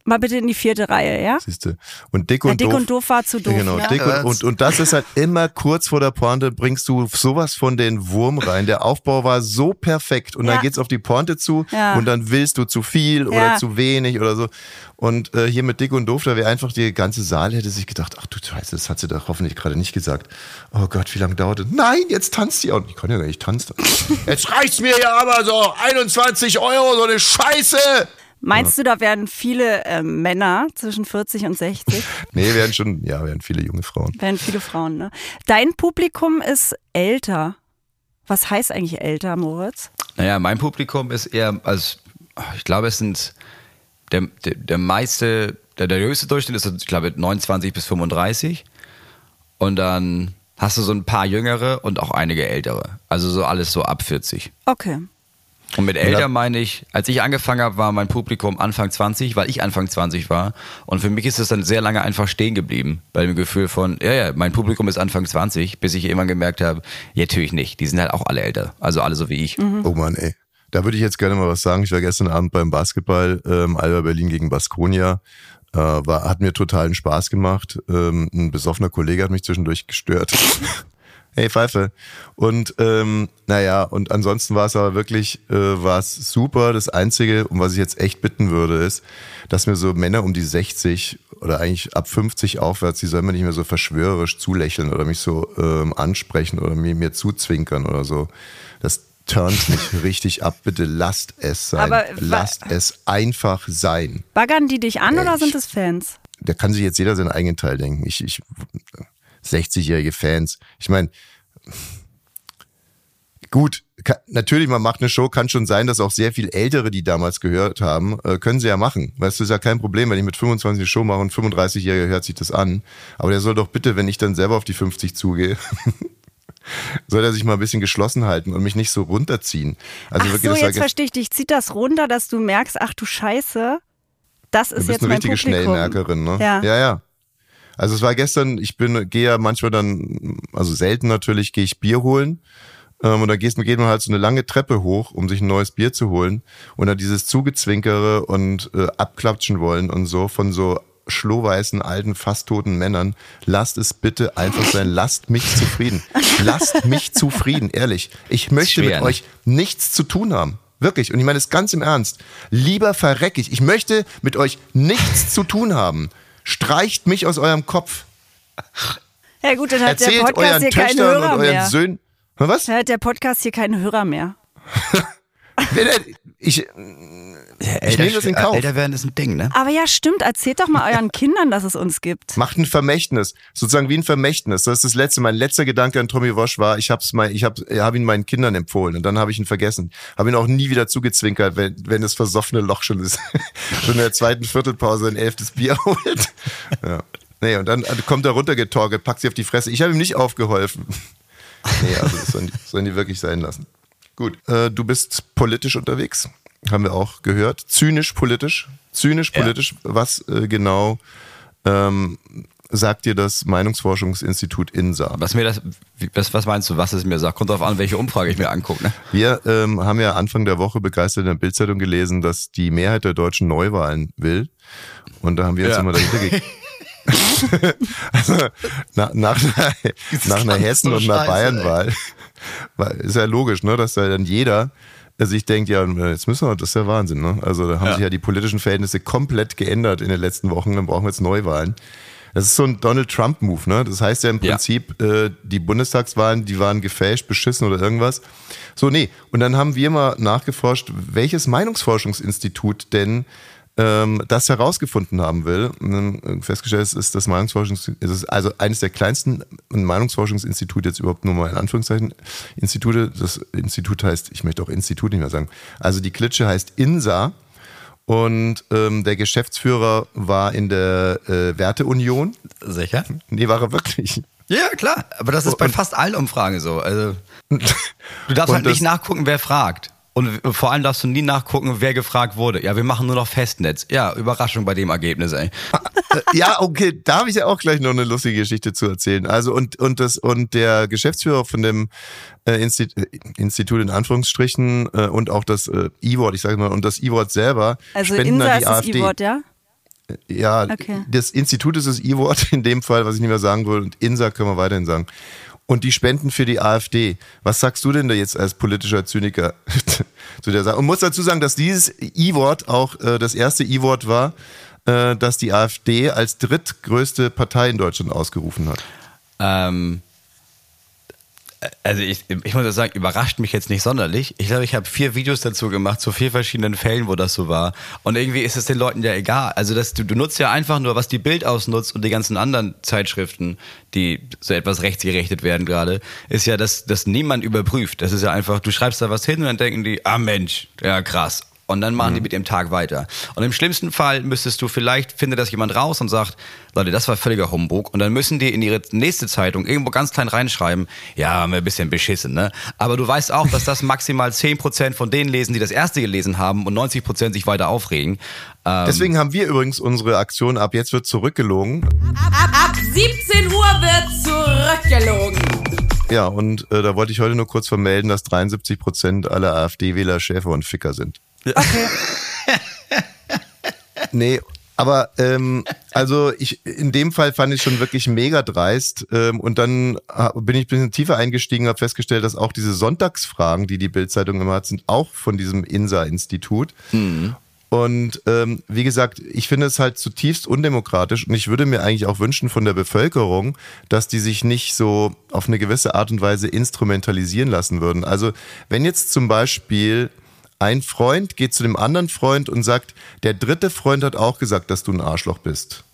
Mal bitte in die vierte Reihe, ja? Siehste. Und dick und, ja, dick doof. und doof war zu doof. Genau, ja? dick und, und, und das ist halt immer kurz vor der Pointe, bringst du sowas von den Wurm rein. Der Aufbau war so perfekt und ja. dann geht's auf die Pointe zu ja. und dann willst du zu viel oder zu wenig oder so. Und äh, hier mit dick und doof, da wäre einfach die ganze Saal hätte sich gedacht, ach du Scheiße, das hat sie doch hoffentlich gerade nicht gesagt. Oh Gott, wie lange dauert das? Nein, jetzt tanzt sie auch. Ich kann ja gar nicht tanzen. jetzt reicht's mir ja aber so 21 Euro, so eine Scheiße. Meinst ja. du, da werden viele äh, Männer zwischen 40 und 60? nee, werden schon, ja, werden viele junge Frauen. Werden viele Frauen, ne? Dein Publikum ist älter. Was heißt eigentlich älter, Moritz? Naja, mein Publikum ist eher, also ich glaube, es sind der, der, der meiste, der, der höchste Durchschnitt ist, ich glaube, 29 bis 35. Und dann hast du so ein paar jüngere und auch einige ältere. Also so alles so ab 40. Okay. Und mit älter meine ich, als ich angefangen habe, war mein Publikum Anfang 20, weil ich Anfang 20 war. Und für mich ist es dann sehr lange einfach stehen geblieben. Bei dem Gefühl von, ja, ja, mein Publikum ist Anfang 20, bis ich irgendwann gemerkt habe, ja, natürlich nicht. Die sind halt auch alle älter. Also alle so wie ich. Oh Mann, ey. Da würde ich jetzt gerne mal was sagen. Ich war gestern Abend beim Basketball, ähm, Alba Berlin gegen Baskonia. Äh, war, hat mir totalen Spaß gemacht. Ähm, ein besoffener Kollege hat mich zwischendurch gestört. hey Pfeife. Und ähm, naja, und ansonsten war es aber wirklich, äh, war es super. Das Einzige, um was ich jetzt echt bitten würde, ist, dass mir so Männer um die 60 oder eigentlich ab 50 aufwärts, die sollen mir nicht mehr so verschwörerisch zulächeln oder mich so ähm, ansprechen oder mir, mir zuzwinkern oder so. Das turnt mich richtig ab. Bitte lasst es sein. Aber lasst es einfach sein. Baggern die dich an oder Ich- sind es Fans? Da kann sich jetzt jeder seinen eigenen Teil denken. Ich, ich 60-jährige Fans. Ich meine, gut, ka- natürlich, man macht eine Show, kann schon sein, dass auch sehr viel Ältere, die damals gehört haben, äh, können sie ja machen. Weißt du, ist ja kein Problem, wenn ich mit 25 eine Show mache und 35-Jähriger hört sich das an. Aber der soll doch bitte, wenn ich dann selber auf die 50 zugehe, soll er sich mal ein bisschen geschlossen halten und mich nicht so runterziehen. Also ach wirklich, so, jetzt verstehe ich dich. Zieht das runter, dass du merkst, ach du Scheiße, das Du ist bist jetzt eine richtige Publikum. Schnellmerkerin, ne? Ja. ja, ja. Also es war gestern, ich bin, gehe ja manchmal dann, also selten natürlich, gehe ich Bier holen. Ähm, und dann gehst, geht man halt so eine lange Treppe hoch, um sich ein neues Bier zu holen. Und dann dieses Zugezwinkere und äh, abklatschen wollen und so von so schlohweißen, alten, fast toten Männern. Lasst es bitte einfach sein. Lasst mich zufrieden. Lasst mich zufrieden, ehrlich. Ich möchte schwer, mit ne? euch nichts zu tun haben. Wirklich. Und ich meine es ganz im Ernst. Lieber verreck ich. Ich möchte mit euch nichts zu tun haben. Streicht mich aus eurem Kopf. Ja gut, dann hat der Erzählt Podcast euren hier keinen Töchtern Hörer und euren mehr. Söhnen. Was? Dann hat der Podcast hier keinen Hörer mehr. Wer denn- Ich, ich nehme das in Kauf. Älter werden ist ein Ding, ne? Aber ja, stimmt. Erzählt doch mal euren Kindern, dass es uns gibt. Macht ein Vermächtnis, sozusagen wie ein Vermächtnis. Das ist das letzte. Mein letzter Gedanke an Tommy Walsh war, ich mein, ich hab, hab ihn meinen Kindern empfohlen und dann habe ich ihn vergessen. Habe ihn auch nie wieder zugezwinkert, wenn, wenn das versoffene Loch schon ist. schon in der zweiten Viertelpause ein elftes Bier holt. Ja. Nee, und dann kommt er runtergetorkelt, packt sie auf die Fresse. Ich habe ihm nicht aufgeholfen. Nee, also das sollen die, sollen die wirklich sein lassen. Gut, äh, du bist politisch unterwegs, haben wir auch gehört. Zynisch politisch. Zynisch Ja. politisch. Was äh, genau ähm, sagt dir das Meinungsforschungsinstitut INSA? Was mir das, was, was meinst du, was es mir sagt? Kommt drauf an, welche Umfrage ich mir angucke, ne? Wir ähm, haben ja Anfang der Woche begeistert in der Bildzeitung gelesen, dass die Mehrheit der Deutschen Neuwahlen will. Und da haben wir jetzt Ja. immer dahinter ge also, nach, nach, einer, nach einer Hessen- so und einer Bayernwahl ist ja logisch, ne, dass da dann jeder sich denkt, ja, jetzt müssen wir, das ist ja Wahnsinn, ne? Also da haben Ja. sich ja die politischen Verhältnisse komplett geändert in den letzten Wochen, dann brauchen wir jetzt Neuwahlen. Das ist so ein Donald Trump-Move, ne? Das heißt ja im Ja. Prinzip, äh, die Bundestagswahlen, die waren gefälscht, beschissen oder irgendwas. So, nee. Und dann haben wir mal nachgeforscht, welches Meinungsforschungsinstitut denn ähm, das herausgefunden haben will. Dann festgestellt es ist das Meinungsforschungs, es ist also eines der kleinsten Meinungsforschungsinstitute jetzt überhaupt nur mal in Anführungszeichen Institute. Das Institut heißt, ich möchte auch Institut nicht mehr sagen. Also die Klitsche heißt INSA. Und ähm, der Geschäftsführer war in der äh, Werteunion. Sicher? Nee, war er wirklich. Ja, klar. Aber das ist bei Und- fast allen Umfragen so. Also, du darfst halt nicht nachgucken, wer fragt. Und vor allem darfst du nie nachgucken, wer gefragt wurde. Ja, wir machen nur noch Festnetz. Ja, Überraschung bei dem Ergebnis, ey. Äh, ja, okay, da habe ich ja auch gleich noch eine lustige Geschichte zu erzählen. Also und und das und der Geschäftsführer von dem äh, Institut, äh, Institut in Anführungsstrichen äh, und auch das äh, E-Wort, ich sage mal, und das E-Wort selber Also spenden Insa ist die das AfD. E-Wort, ja? Ja, Okay. das Institut ist das E-Wort in dem Fall, was ich nicht mehr sagen will, und INSA können wir weiterhin sagen. Und die spenden für die AfD. Was sagst du denn da jetzt als politischer Zyniker zu der Sache? Und muss dazu sagen, dass dieses E-Wort auch äh, das erste E-Wort war, äh, das die AfD als drittgrößte Partei in Deutschland ausgerufen hat. Ähm, Also ich, ich muss sagen, überrascht mich jetzt nicht sonderlich. Ich glaube, ich habe vier Videos dazu gemacht, zu vier verschiedenen Fällen, wo das so war. Und irgendwie ist es den Leuten ja egal. Also das, du, du nutzt ja einfach nur, was die Bild ausnutzt und die ganzen anderen Zeitschriften, die so etwas rechtsgerechtet werden gerade, ist ja, dass, dass niemand überprüft. Das ist ja einfach, du schreibst da was hin und dann denken die, ah Mensch, ja krass. Und dann machen die mit dem Tag weiter. Und im schlimmsten Fall müsstest du vielleicht, findet das jemand raus und sagt, Leute, das war völliger Humbug. Und dann müssen die in ihre nächste Zeitung irgendwo ganz klein reinschreiben, ja, haben wir ein bisschen beschissen, ne? Aber du weißt auch, dass das maximal 10% von denen lesen, die das erste gelesen haben und 90% sich weiter aufregen. Ähm, Deswegen haben wir übrigens unsere Aktion ab jetzt wird zurückgelogen. Ab, ab 17 Uhr wird zurückgelogen. Ja, und äh, da wollte ich heute nur kurz vermelden, dass 73 Prozent aller AfD-Wähler Schäfer und Ficker sind. Okay. Nee, aber ähm, also ich in dem Fall fand ich schon wirklich mega dreist ähm, und dann bin ich ein bisschen tiefer eingestiegen, habe festgestellt, dass auch diese Sonntagsfragen, die die Bildzeitung immer hat, sind auch von diesem INSA-Institut. Und ähm, wie gesagt, ich finde es halt zutiefst undemokratisch und ich würde mir eigentlich auch wünschen von der Bevölkerung, dass die sich nicht so auf eine gewisse Art und Weise instrumentalisieren lassen würden. Also wenn jetzt zum Beispiel ein Freund geht zu dem anderen Freund und sagt, der dritte Freund hat auch gesagt, dass du ein Arschloch bist.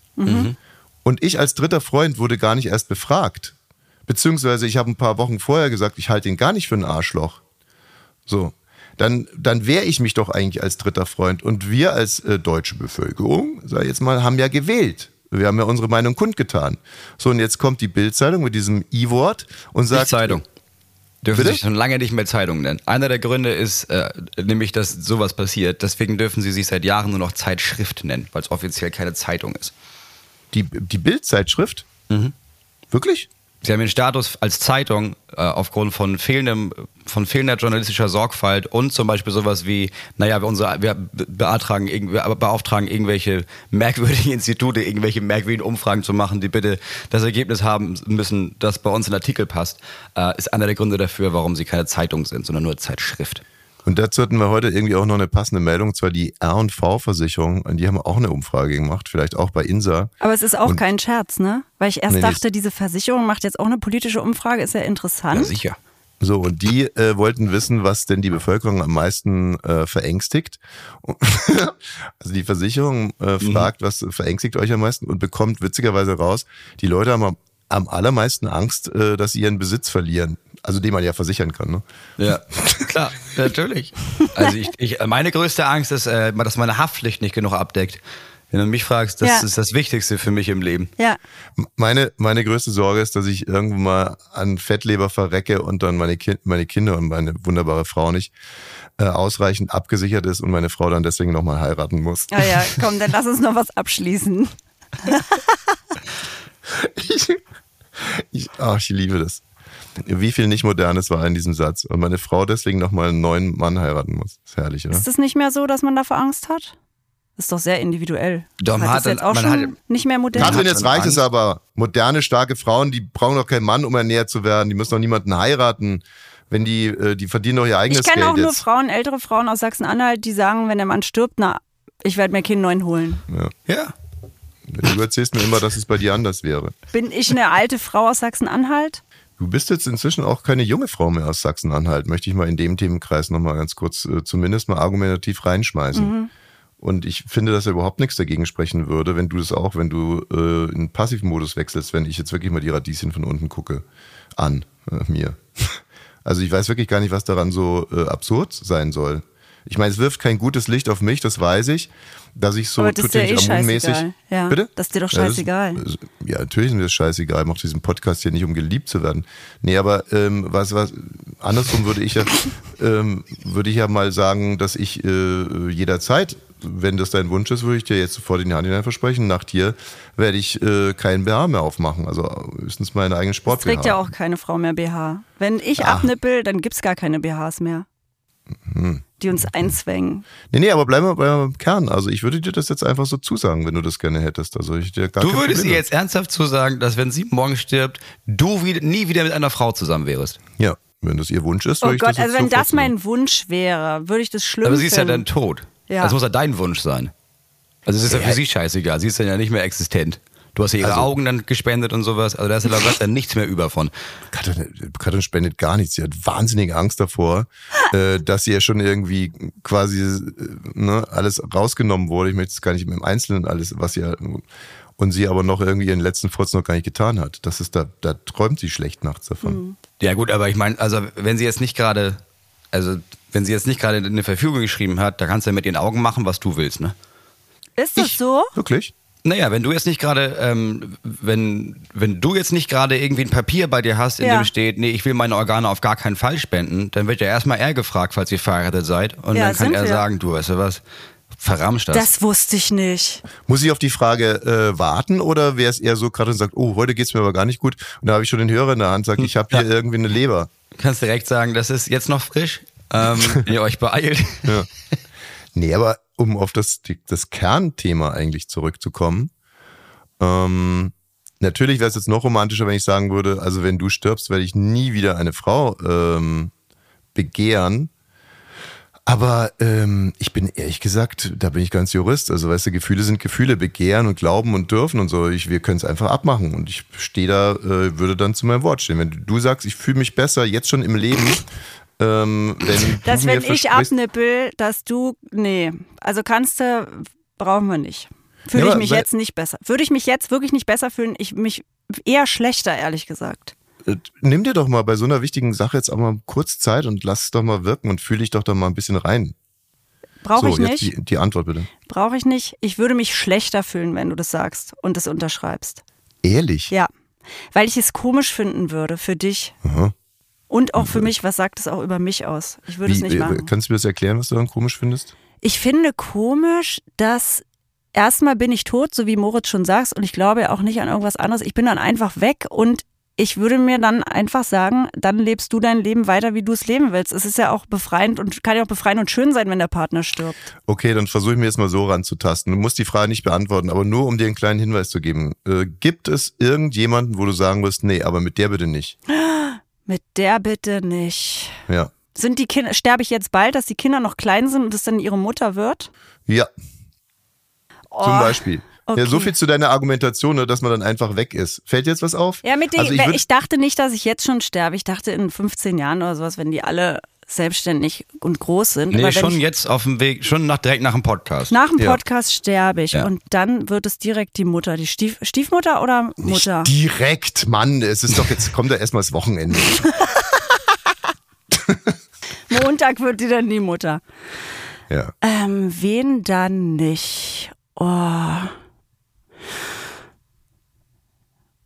Und ich als dritter Freund wurde gar nicht erst befragt. Beziehungsweise ich habe ein paar Wochen vorher gesagt, ich halte ihn gar nicht für ein Arschloch. So. Dann, dann wehre ich mich doch eigentlich als dritter Freund. Und wir als äh, deutsche Bevölkerung, sag ich jetzt mal, haben ja gewählt. Wir haben ja unsere Meinung kundgetan. So, und jetzt kommt die Bildzeitung mit diesem I-Wort und sagt. Zeitung. Dürfen Bitte? sich schon lange nicht mehr Zeitung nennen. Einer der Gründe ist äh, nämlich, dass sowas passiert. Deswegen dürfen sie sich seit Jahren nur noch Zeitschrift nennen, weil es offiziell keine Zeitung ist. Die, die Bild-Zeitschrift? Wirklich? Sie haben den Status als Zeitung äh, aufgrund von fehlendem, von fehlender journalistischer Sorgfalt und zum Beispiel sowas wie, naja, wir, unsere, wir beantragen, wir beauftragen irgendwelche merkwürdigen Institute, irgendwelche merkwürdigen Umfragen zu machen, die bitte das Ergebnis haben müssen, das bei uns in Artikel passt, äh, ist einer der Gründe dafür, warum sie keine Zeitung sind, sondern nur Zeitschrift. Und dazu hatten wir heute irgendwie auch noch eine passende Meldung, und zwar die R&V-Versicherung. Und die haben auch eine Umfrage gemacht, vielleicht auch bei INSA. Aber es ist auch Und- kein Scherz, ne? Weil ich erst Nee, dachte, diese Versicherung macht jetzt auch eine politische Umfrage, ist ja interessant. Ja, sicher. So, und die äh, wollten wissen, was denn die Bevölkerung am meisten äh, verängstigt. also die Versicherung äh, fragt, was verängstigt euch am meisten und bekommt witzigerweise raus, die Leute haben am, am allermeisten Angst, äh, dass sie ihren Besitz verlieren. Also den man ja versichern kann. Ne? Ja, klar, natürlich. Also ich, ich, meine größte Angst ist, äh, dass meine Haftpflicht nicht genug abdeckt. Wenn du mich fragst, das Ja. ist das Wichtigste für mich im Leben. Ja, Meine, meine größte Sorge ist, dass ich irgendwann mal an Fettleber verrecke und dann meine, kind, meine Kinder und meine wunderbare Frau nicht äh, ausreichend abgesichert ist und meine Frau dann deswegen nochmal heiraten muss. ja, ja, komm, dann lass uns noch was abschließen. Ich, ich, ach, ich liebe das. Wie viel nicht Modernes war in diesem Satz. Und meine Frau deswegen nochmal einen neuen Mann heiraten muss. Ist herrlich, oder? Ist es nicht mehr so, dass man davor Angst hat? Ist doch sehr individuell. Doch, man Hat hat jetzt auch man schon hat- nicht mehr modern? Katrin, jetzt reicht es aber. Moderne, starke Frauen, die brauchen doch keinen Mann, um ernährt zu werden. Die müssen doch niemanden heiraten. Wenn die, äh, die verdienen doch ihr eigenes Ich kenne Geld auch nur jetzt. Frauen, ältere Frauen aus Sachsen-Anhalt, die sagen, wenn der Mann stirbt, na, ich werde mir keinen neuen holen. Ja. Du erzählst mir immer, dass es bei dir anders wäre. Bin ich eine alte Frau aus Sachsen-Anhalt? Du bist jetzt inzwischen auch keine junge Frau mehr aus Sachsen-Anhalt, möchte ich mal in dem Themenkreis nochmal ganz kurz äh, zumindest mal argumentativ reinschmeißen. Und ich finde, dass er überhaupt nichts dagegen sprechen würde, wenn du das auch, wenn du äh, in Passivmodus wechselst, wenn ich jetzt wirklich mal die Radieschen von unten gucke, an äh, mir. Also ich weiß wirklich gar nicht, was daran so äh, absurd sein soll. Ich meine, es wirft kein gutes Licht auf mich, das weiß ich, dass ich so Aber das ist dir eh scheißegal. Ja, Bitte? das ist dir doch Ja, das- scheißegal. das- Ja, natürlich ist mir das scheißegal. Ich mache diesen Podcast hier nicht, um geliebt zu werden. Nee, aber ähm, was, was, andersrum würde ich ja, ähm, würde ich ja mal sagen, dass ich äh, jederzeit, wenn das dein Wunsch ist, würde ich dir jetzt sofort in die Hand hinein versprechen, nach dir werde ich äh, keinen BH mehr aufmachen. Also höchstens meine eigenen Es sport trägt ja auch keine Frau mehr BH. Wenn ich abnippel, dann gibt's gar keine BHs mehr. Hm. Die uns einzwängen. Nee, nee, aber bleiben wir beim Kern. Also ich würde dir das jetzt einfach so zusagen, wenn du das gerne hättest. Also ich dir gar Du würdest ihr jetzt ernsthaft zusagen, dass wenn sie morgen stirbt, du wieder, nie wieder mit einer Frau zusammen wärst. Ja, wenn das ihr Wunsch ist, Oh würde ich Gott, das jetzt also wenn das mein Wunsch wäre, würde ich das schlimm Aber sie ist ja dann tot. Ja. Also muss ja dein Wunsch sein. Also es ist ja, für sie scheißegal. Sie ist dann ja nicht mehr existent. Du hast ja ihre Also- Augen dann gespendet und sowas. Also da ist ja da dann nichts mehr über von. Katrin, Katrin spendet gar nichts. Sie hat wahnsinnige Angst davor, äh, dass sie ja schon irgendwie quasi äh, ne, alles rausgenommen wurde. Ich möchte es gar nicht im Einzelnen alles, was sie ja, und sie aber noch irgendwie ihren letzten Furz noch gar nicht getan hat. Das ist da, da träumt sie schlecht nachts davon. Ja gut, aber ich meine, also wenn sie jetzt nicht gerade, also wenn sie jetzt nicht gerade eine Verfügung geschrieben hat, da kannst du ja mit ihren Augen machen, was du willst, ne? Ist das so? Wirklich? Naja, wenn du jetzt nicht gerade, ähm, wenn, wenn du jetzt nicht gerade irgendwie ein Papier bei dir hast, in Ja. dem steht, nee, ich will meine Organe auf gar keinen Fall spenden, dann wird ja erstmal er gefragt, falls ihr verheiratet seid. Und Ja, dann kann er wir. sagen, du weißt du was, verramscht das. Das wusste ich nicht. Muss ich auf die Frage äh, warten oder wäre es eher so, Katrin sagt, oh, heute geht's mir aber gar nicht gut. Und da habe ich schon den Hörer in der Hand, sagt, ich habe hier irgendwie eine Leber. Du kannst direkt sagen, das ist jetzt noch frisch, ähm, wenn ihr euch beeilt. Ja. Nee, aber um auf das, die, das Kernthema eigentlich zurückzukommen, ähm, natürlich wäre es jetzt noch romantischer, wenn ich sagen würde, also wenn du stirbst, werde ich nie wieder eine Frau ähm, begehren. Aber ähm, ich bin ehrlich gesagt, da bin ich ganz Jurist. Also weißt du, Gefühle sind Gefühle, begehren und glauben und dürfen und so. Ich, wir können es einfach abmachen. Und ich stehe da, äh, würde dann zu meinem Wort stehen. Wenn du sagst, ich fühle mich besser jetzt schon im Leben, ähm, wenn Dass wenn ich abnippel, dass du. Nee. Also kannst du. Brauchen wir nicht. Fühle Ja, ich mich jetzt nicht besser. Würde ich mich jetzt wirklich nicht besser fühlen? Ich mich eher schlechter, ehrlich gesagt. Äh, Nimm dir doch mal bei so einer wichtigen Sache jetzt auch mal kurz Zeit und lass es doch mal wirken und fühle dich doch da mal ein bisschen rein. Brauche so, ich jetzt nicht. die, die Antwort bitte. Brauche ich nicht. Ich würde mich schlechter fühlen, wenn du das sagst und es unterschreibst. Ehrlich? Ja. Weil ich es komisch finden würde für dich. Aha. Und auch für mich, was sagt es auch über mich aus? Ich würde es Wie, nicht äh, machen. kannst du mir das erklären, was du dann komisch findest? Ich finde komisch, dass erstmal bin ich tot, so wie Moritz schon sagst, und ich glaube ja auch nicht an irgendwas anderes. Ich bin dann einfach weg und ich würde mir dann einfach sagen, dann lebst du dein Leben weiter, wie du es leben willst. Es ist ja auch befreiend und kann ja auch befreiend und schön sein, wenn der Partner stirbt. Okay, dann versuche ich mir jetzt mal so ranzutasten. Du musst die Frage nicht beantworten, aber nur um dir einen kleinen Hinweis zu geben. Äh, gibt es irgendjemanden, wo du sagen wirst, nee, aber mit der bitte nicht? Mit der bitte nicht. Ja. Sind die Kinder, sterbe ich jetzt bald, dass die Kinder noch klein sind und es dann ihre Mutter wird? Ja, Oh, zum Beispiel. okay. Ja, so viel zu deiner Argumentation, ne, dass man dann einfach weg ist. Fällt jetzt was auf? Ja, mit denen, also ich, ich, dachte nicht, dass ich jetzt schon sterbe. Ich dachte in 15 Jahren oder sowas, wenn die alle selbstständig und groß sind. Nee, schon jetzt auf dem Weg, schon nach, direkt nach dem Podcast. Nach dem Ja. Podcast sterbe ich Ja. und dann wird es direkt die Mutter, die Stief, Stiefmutter oder Mutter? Nicht direkt, Mann. Es ist doch jetzt, kommt ja erstmal das Wochenende. Montag wird die dann die Mutter. Ja. Ähm, wen dann nicht? Oh.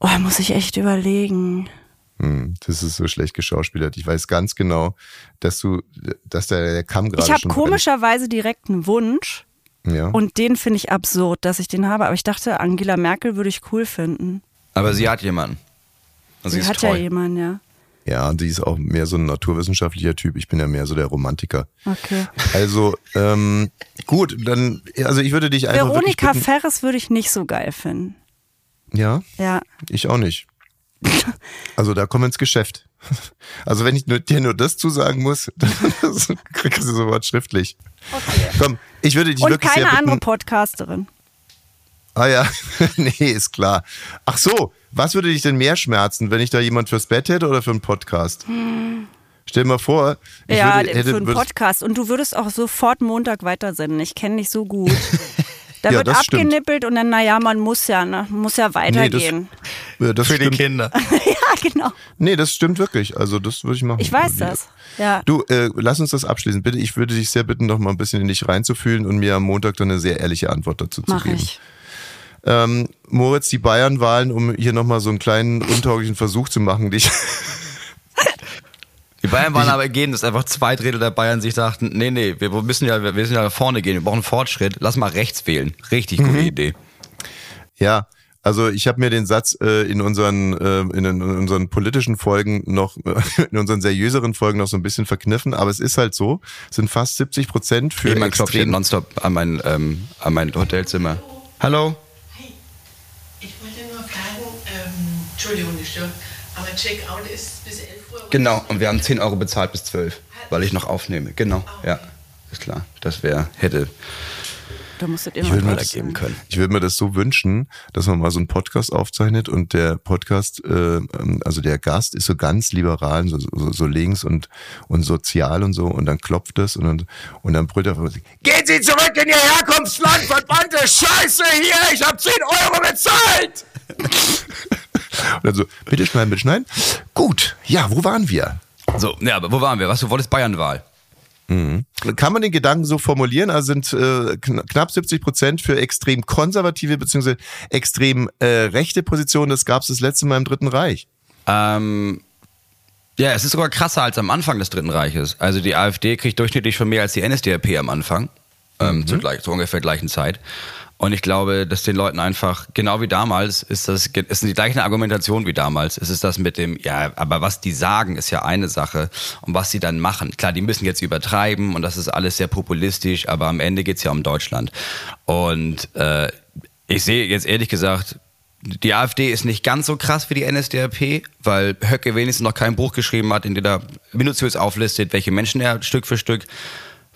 Oh, muss ich echt überlegen. Hm, Das ist so schlecht geschauspielert. Ich weiß ganz genau, dass du, dass der, der Kamm gerade Ich habe komischerweise direkt einen Wunsch. Ja. und den finde ich absurd, dass ich den habe. Aber ich dachte, Angela Merkel würde ich cool finden. Aber sie hat jemanden. Und Sie ist hat treu. ja jemanden, ja. ja, die ist auch mehr so ein naturwissenschaftlicher Typ. Ich bin ja mehr so der Romantiker. Okay. Also, ähm, gut, dann, also ich würde dich einfach Veronika Ferres würde ich nicht so geil finden. Ja, Ja. ich auch nicht. Also da kommen wir ins Geschäft. Also wenn ich nur, dir nur das zusagen muss, dann kriegst du sofort schriftlich. Okay. Komm, ich würde dich Und wirklich keine andere Podcasterin. Ah ja, nee, ist klar. Ach so, was würde dich denn mehr schmerzen, wenn ich da jemand fürs Bett hätte oder für einen Podcast? Stell dir mal vor, ich ja, würde, hätte, für einen Podcast. Und du würdest auch sofort Montag weitersenden. Ich kenne dich so gut. Da Ja, wird das stimmt. abgenippelt und dann, naja, man muss ja, ne? Muss ja weitergehen. Ja, das Für die. Kinder. ja, genau. Nee, das stimmt wirklich. Also das würde ich machen. Ich weiß Die- das. Ja. Du, äh, lass uns das abschließen. Bitte, ich würde dich sehr bitten, noch mal ein bisschen in dich reinzufühlen und mir am Montag dann eine sehr ehrliche Antwort dazu zu Mach geben. ich. Ähm, Moritz, die Bayern-Wahlen, um hier nochmal so einen kleinen untauglichen Versuch zu machen, dich. Die Bayern waren aber gegen, dass einfach zwei Drittel der Bayern sich dachten, nee, nee, wir müssen ja, wir müssen ja nach vorne gehen, wir brauchen Fortschritt, lass mal rechts wählen. Richtig Mhm. gute Idee. Ja, also ich habe mir den Satz äh, in unseren äh, in, in unseren politischen Folgen noch in unseren seriöseren Folgen noch so ein bisschen verkniffen, aber es ist halt so, es sind fast 70 Prozent für Jemand klopft hier nonstop an mein, ähm, an mein Hotelzimmer. Hallo? Ich wollte nur fragen, ähm, Entschuldigung, die Störung, aber Checkout ist bis 11 Uhr. Genau, und wir haben 10 Euro bezahlt bis 12, weil ich noch aufnehme. Genau, ja, ist klar. Das wäre, hätte. Da musstet ihr Ich mal würde mir, drauf das, geben können. ich würde mir das so wünschen, dass man mal so einen Podcast aufzeichnet und der Podcast, äh, ähm, also der Gast ist so ganz liberal, so, so, so links und, und sozial und so und dann klopft es und dann, und dann brüllt er von sich, Gehen Sie zurück in Ihr Herkunftsland, verbrannte Scheiße hier, ich habe 10 Euro bezahlt! und dann so, bitte schneiden, bitte schneiden. Gut, ja, wo waren wir? So, ja, aber wo waren wir? Was, du wolltest Bayernwahl? Kann man den Gedanken so formulieren? Also sind äh, kn knapp 70 Prozent für extrem konservative bzw. extrem äh, rechte Positionen. Das gab es das letzte Mal im Dritten Reich. Ähm, ja, es ist sogar krasser als am Anfang des Dritten Reiches. Also die AfD kriegt durchschnittlich schon mehr als die NSDAP am Anfang, ähm, zur, gleich, zur ungefähr gleichen Zeit. Und ich glaube, dass den Leuten einfach, genau wie damals, ist das, ist die gleiche Argumentation wie damals. Es ist das mit dem, ja, aber was die sagen, ist ja eine Sache. Und was sie dann machen, klar, die müssen jetzt übertreiben und das ist alles sehr populistisch, aber am Ende geht's ja um Deutschland. Und äh, ich sehe jetzt ehrlich gesagt, die AfD ist nicht ganz so krass wie die NSDAP, weil Höcke wenigstens noch kein Buch geschrieben hat, in dem er minutiös auflistet, welche Menschen er Stück für Stück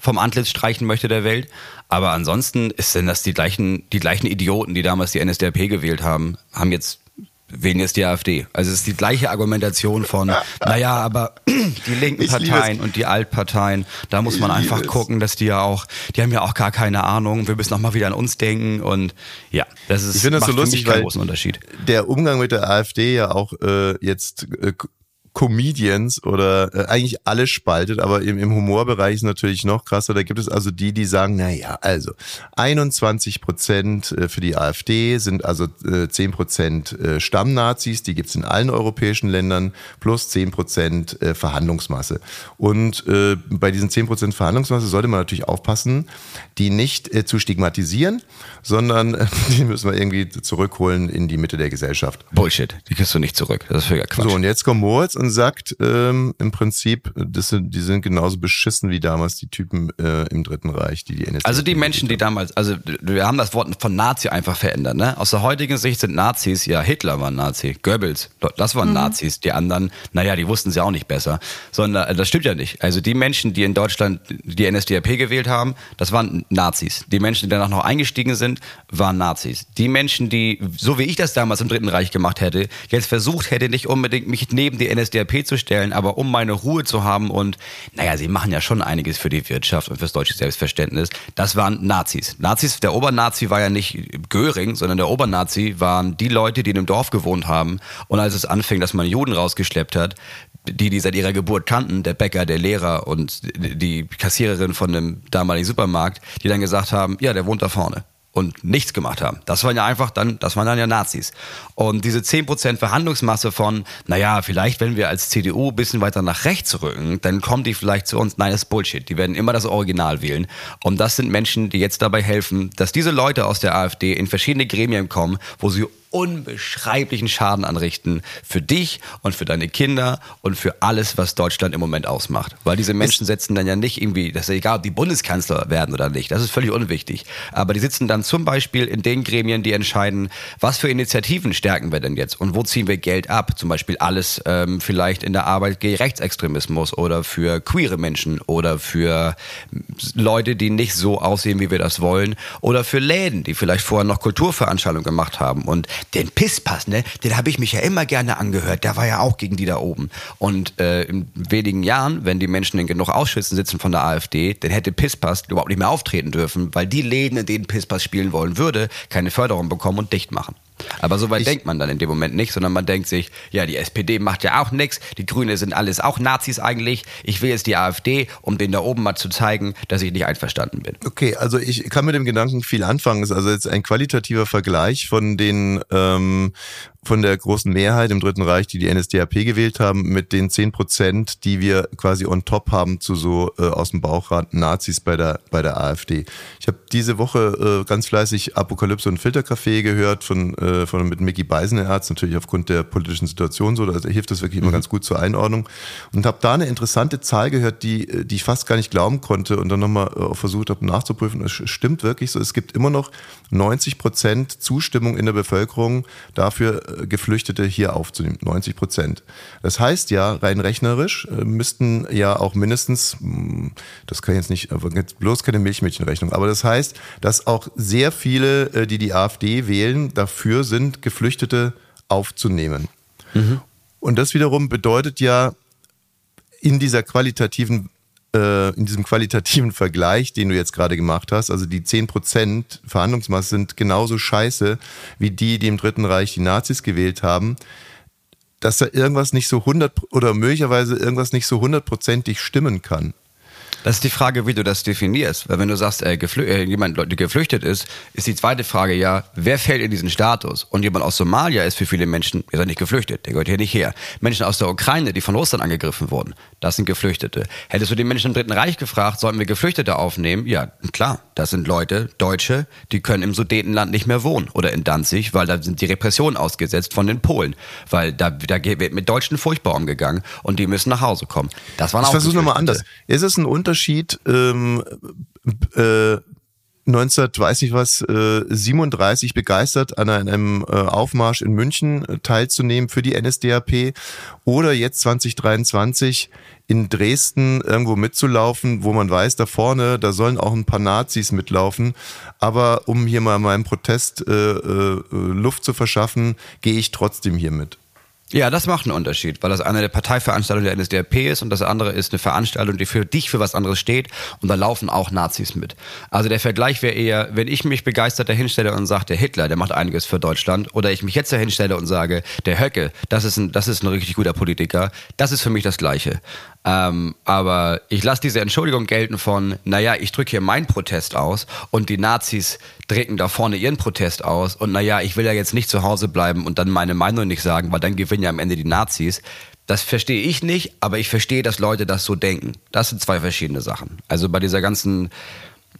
vom Antlitz streichen möchte der Welt. Aber ansonsten ist denn das die gleichen, die gleichen Idioten, die damals die NSDAP gewählt haben, haben jetzt wählen jetzt die AfD. Also es ist die gleiche Argumentation von, naja, aber die linken Parteien und die Altparteien, da muss man einfach gucken, dass die ja auch, die haben ja auch gar keine Ahnung, wir müssen auch mal wieder an uns denken und ja, das ist Ich finde das so lustig, mich keinen weil großen Unterschied. der Umgang mit der AfD ja auch äh, jetzt äh, Comedians oder äh, eigentlich alle spaltet, aber im, im Humorbereich ist natürlich noch krasser. Da gibt es also die, die sagen, na ja, also 21 Prozent äh, für die AfD sind also äh, 10 Prozent äh, Stammnazis, die gibt's in allen europäischen Ländern, plus 10 Prozent äh, Verhandlungsmasse. Und äh, bei diesen 10 Prozent Verhandlungsmasse sollte man natürlich aufpassen, die nicht äh, zu stigmatisieren, sondern äh, die müssen wir irgendwie zurückholen in die Mitte der Gesellschaft. Bullshit, die kriegst du nicht zurück. Das ist völliger Quatsch. So, und jetzt kommt Moritz und sagt ähm, im Prinzip, das sind, die sind genauso beschissen wie damals die Typen äh, im Dritten Reich, die die NSDAP Also die Menschen, die damals, also wir haben das Wort von Nazi einfach verändert. Ne? Aus der heutigen Sicht sind Nazis, ja Hitler war ein Nazi, Goebbels, das waren Nazis. Die anderen, naja, die wussten sie auch nicht besser. Sondern äh, das stimmt ja nicht. Also die Menschen, die in Deutschland die NSDAP gewählt haben, das waren Nazis. Die Menschen, die danach noch eingestiegen sind, waren Nazis. Die Menschen, die, so wie ich das damals im Dritten Reich gemacht hätte, jetzt versucht hätte, nicht unbedingt mich neben die NSDAP zu stellen, aber um meine Ruhe zu haben und, naja, sie machen ja schon einiges für die Wirtschaft und fürs deutsche Selbstverständnis, das waren Nazis. Nazis, der Obernazi war ja nicht Göring, sondern der Obernazi waren die Leute, die in einem Dorf gewohnt haben. Und als es anfing, dass man Juden rausgeschleppt hat, die, die seit ihrer Geburt kannten, der Bäcker, der Lehrer und die Kassiererin von dem damaligen Supermarkt, die dann gesagt haben, ja, der wohnt da vorne und nichts gemacht haben. Das waren ja einfach dann, das waren dann ja Nazis. Und diese 10% Verhandlungsmasse von, naja, vielleicht wenn wir als CDU ein bisschen weiter nach rechts rücken, dann kommen die vielleicht zu uns. Nein, das ist Bullshit. Die werden immer das Original wählen. Und das sind Menschen, die jetzt dabei helfen, dass diese Leute aus der AfD in verschiedene Gremien kommen, wo sie unbeschreiblichen Schaden anrichten für dich und für deine Kinder und für alles, was Deutschland im Moment ausmacht. Weil diese Menschen setzen dann ja nicht irgendwie, das ist egal, ob die Bundeskanzler werden oder nicht, das ist völlig unwichtig. Aber die sitzen dann zum Beispiel in den Gremien, die entscheiden, was für Initiativen stärken wir denn jetzt und wo ziehen wir Geld ab? Zum Beispiel alles ähm, vielleicht in der Arbeit gegen Rechtsextremismus oder für queere Menschen oder für Leute, die nicht so aussehen, wie wir das wollen oder für Läden, die vielleicht vorher noch Kulturveranstaltungen gemacht haben und den Pisspass, ne, den habe ich mich ja immer gerne angehört. Der war ja auch gegen die da oben. Und äh, in wenigen Jahren, wenn die Menschen in genug Ausschüssen sitzen von der AfD, dann hätte Pisspass überhaupt nicht mehr auftreten dürfen, weil die Läden, in denen Pisspass spielen wollen würde, keine Förderung bekommen und dicht machen. Aber so weit Ich- denkt man dann in dem Moment nicht, sondern man denkt sich, ja, die SPD macht ja auch nichts, die Grüne sind alles auch Nazis eigentlich. Ich will jetzt die AfD, um denen da oben mal zu zeigen, dass ich nicht einverstanden bin. Okay, also ich kann mit dem Gedanken viel anfangen. Es ist also jetzt ein qualitativer Vergleich von den ähm, von der großen Mehrheit im Dritten Reich, die die NSDAP gewählt haben, mit den 10 Prozent, die wir quasi on top haben zu so äh, aus dem Bauchrat Nazis bei der bei der AfD. Ich habe diese Woche äh, ganz fleißig Apokalypse und Filtercafé gehört von äh, von mit Mickey Beisenherz, natürlich aufgrund der politischen Situation so, da hilft das wirklich immer ganz gut zur Einordnung und habe da eine interessante Zahl gehört, die äh, die ich fast gar nicht glauben konnte und dann nochmal äh, versucht habe nachzuprüfen. Es stimmt wirklich so, es gibt immer noch 90 Prozent Zustimmung in der Bevölkerung dafür, Geflüchtete hier aufzunehmen, 90 Prozent. Das heißt ja, rein rechnerisch äh, müssten ja auch mindestens, mh, das kann jetzt nicht, bloß keine Milchmädchenrechnung, aber das heißt, dass auch sehr viele, äh, die die AfD wählen, dafür sind, Geflüchtete aufzunehmen. Mhm. Und das wiederum bedeutet ja, in dieser qualitativen äh, in diesem qualitativen Vergleich, den du jetzt gerade gemacht hast, also die 10% Verhandlungsmasse sind genauso scheiße wie die, die im Dritten Reich die Nazis gewählt haben, dass da irgendwas nicht so 100 oder möglicherweise irgendwas nicht so hundertprozentig stimmen kann. Das ist die Frage, wie du das definierst. Weil wenn du sagst, äh, äh, jemand der geflüchtet ist, ist die zweite Frage ja, wer fällt in diesen Status? Und jemand aus Somalia ist für viele Menschen, der ist nicht geflüchtet, der gehört hier nicht her. Menschen aus der Ukraine, die von Russland angegriffen wurden, das sind Geflüchtete. Hättest du die Menschen im Dritten Reich gefragt, sollten wir Geflüchtete aufnehmen? Ja, klar, das sind Leute, Deutsche, die können im Sudetenland nicht mehr wohnen oder in Danzig, weil da sind die Repressionen ausgesetzt von den Polen. Weil da, da wird mit Deutschen furchtbar umgegangen und die müssen nach Hause kommen. Das waren ich auch versuche nochmal anders. Ist es ein Unterschied? Unterschied, ähm, äh, 19, weiß nicht was, äh, 37 begeistert an einem äh, Aufmarsch in München äh, teilzunehmen für die NSDAP oder jetzt 2023 in Dresden irgendwo mitzulaufen, wo man weiß, da vorne, da sollen auch ein paar Nazis mitlaufen. Aber um hier mal meinem Protest äh, äh, Luft zu verschaffen, gehe ich trotzdem hier mit. Ja, das macht einen Unterschied, weil das eine der Parteiveranstaltungen der NSDAP ist und das andere ist eine Veranstaltung, die für dich für was anderes steht und da laufen auch Nazis mit. Also der Vergleich wäre eher, wenn ich mich begeistert dahinstelle und sage, der Hitler, der macht einiges für Deutschland oder ich mich jetzt dahinstelle und sage, der Höcke, das ist ein, das ist ein richtig guter Politiker, das ist für mich das Gleiche. Ähm, aber ich lasse diese Entschuldigung gelten von, naja, ich drücke hier meinen Protest aus und die Nazis drücken da vorne ihren Protest aus und naja, ich will ja jetzt nicht zu Hause bleiben und dann meine Meinung nicht sagen, weil dann gewinnen ja am Ende die Nazis. Das verstehe ich nicht, aber ich verstehe, dass Leute das so denken. Das sind zwei verschiedene Sachen. Also bei dieser ganzen,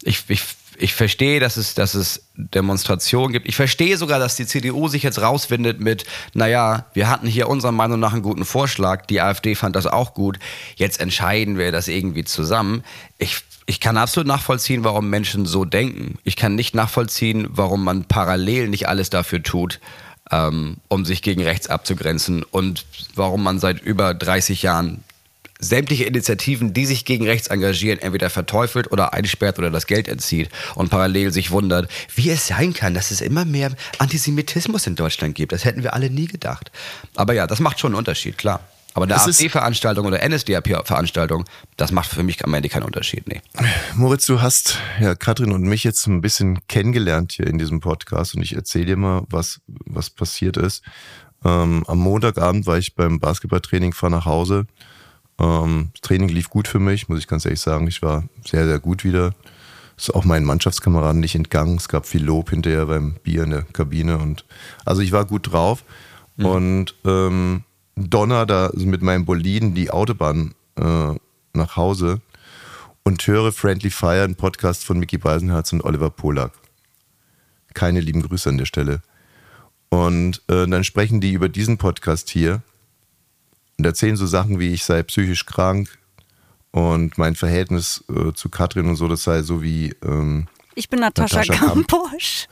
ich, ich ich verstehe, dass es, dass es Demonstrationen gibt. Ich verstehe sogar, dass die CDU sich jetzt rausfindet mit, naja, wir hatten hier unserer Meinung nach einen guten Vorschlag, die AfD fand das auch gut, jetzt entscheiden wir das irgendwie zusammen. Ich, ich kann absolut nachvollziehen, warum Menschen so denken. Ich kann nicht nachvollziehen, warum man parallel nicht alles dafür tut, ähm, um sich gegen rechts abzugrenzen und warum man seit über 30 Jahren sämtliche Initiativen, die sich gegen rechts engagieren, entweder verteufelt oder einsperrt oder das Geld entzieht und parallel sich wundert, wie es sein kann, dass es immer mehr Antisemitismus in Deutschland gibt. Das hätten wir alle nie gedacht. Aber ja, das macht schon einen Unterschied, klar. Aber eine AfD-Veranstaltung oder NSDAP-Veranstaltung, das macht für mich am Ende keinen Unterschied. Nee. Moritz, du hast ja Katrin und mich jetzt ein bisschen kennengelernt hier in diesem Podcast und ich erzähle dir mal, was, was passiert ist. Ähm, am Montagabend war ich beim Basketballtraining, fahre nach Hause ähm, das Training lief gut für mich, muss ich ganz ehrlich sagen. Ich war sehr, sehr gut wieder. Ist auch meinen Mannschaftskameraden nicht entgangen. Es gab viel Lob hinterher beim Bier in der Kabine und also ich war gut drauf. Mhm. Und ähm, Donner da mit meinem Boliden die Autobahn äh, nach Hause und höre Friendly Fire, ein Podcast von Mickey Beisenherz und Oliver Polak. Keine lieben Grüße an der Stelle. Und äh, dann sprechen die über diesen Podcast hier und erzählen so Sachen wie, ich sei psychisch krank und mein Verhältnis äh, zu Katrin und so, das sei so wie. Ähm, ich bin Natascha, Natascha Kampusch.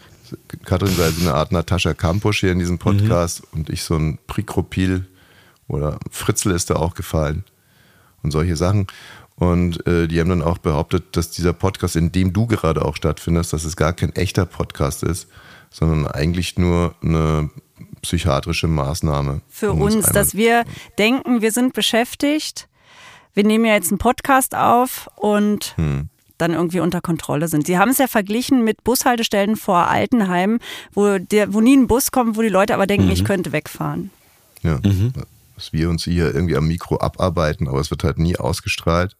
Katrin sei so eine Art Natascha Kampusch hier in diesem Podcast mhm. und ich so ein Prikropil oder Fritzl ist da auch gefallen und solche Sachen. Und äh, die haben dann auch behauptet, dass dieser Podcast, in dem du gerade auch stattfindest, dass es gar kein echter Podcast ist, sondern eigentlich nur eine psychiatrische Maßnahme. Für um uns, dass wir denken, wir sind beschäftigt, wir nehmen ja jetzt einen Podcast auf und hm. dann irgendwie unter Kontrolle sind. Sie haben es ja verglichen mit Bushaltestellen vor Altenheimen, wo, der, wo nie ein Bus kommt, wo die Leute aber denken, mhm. ich könnte wegfahren. Ja, mhm. dass wir uns hier irgendwie am Mikro abarbeiten, aber es wird halt nie ausgestrahlt.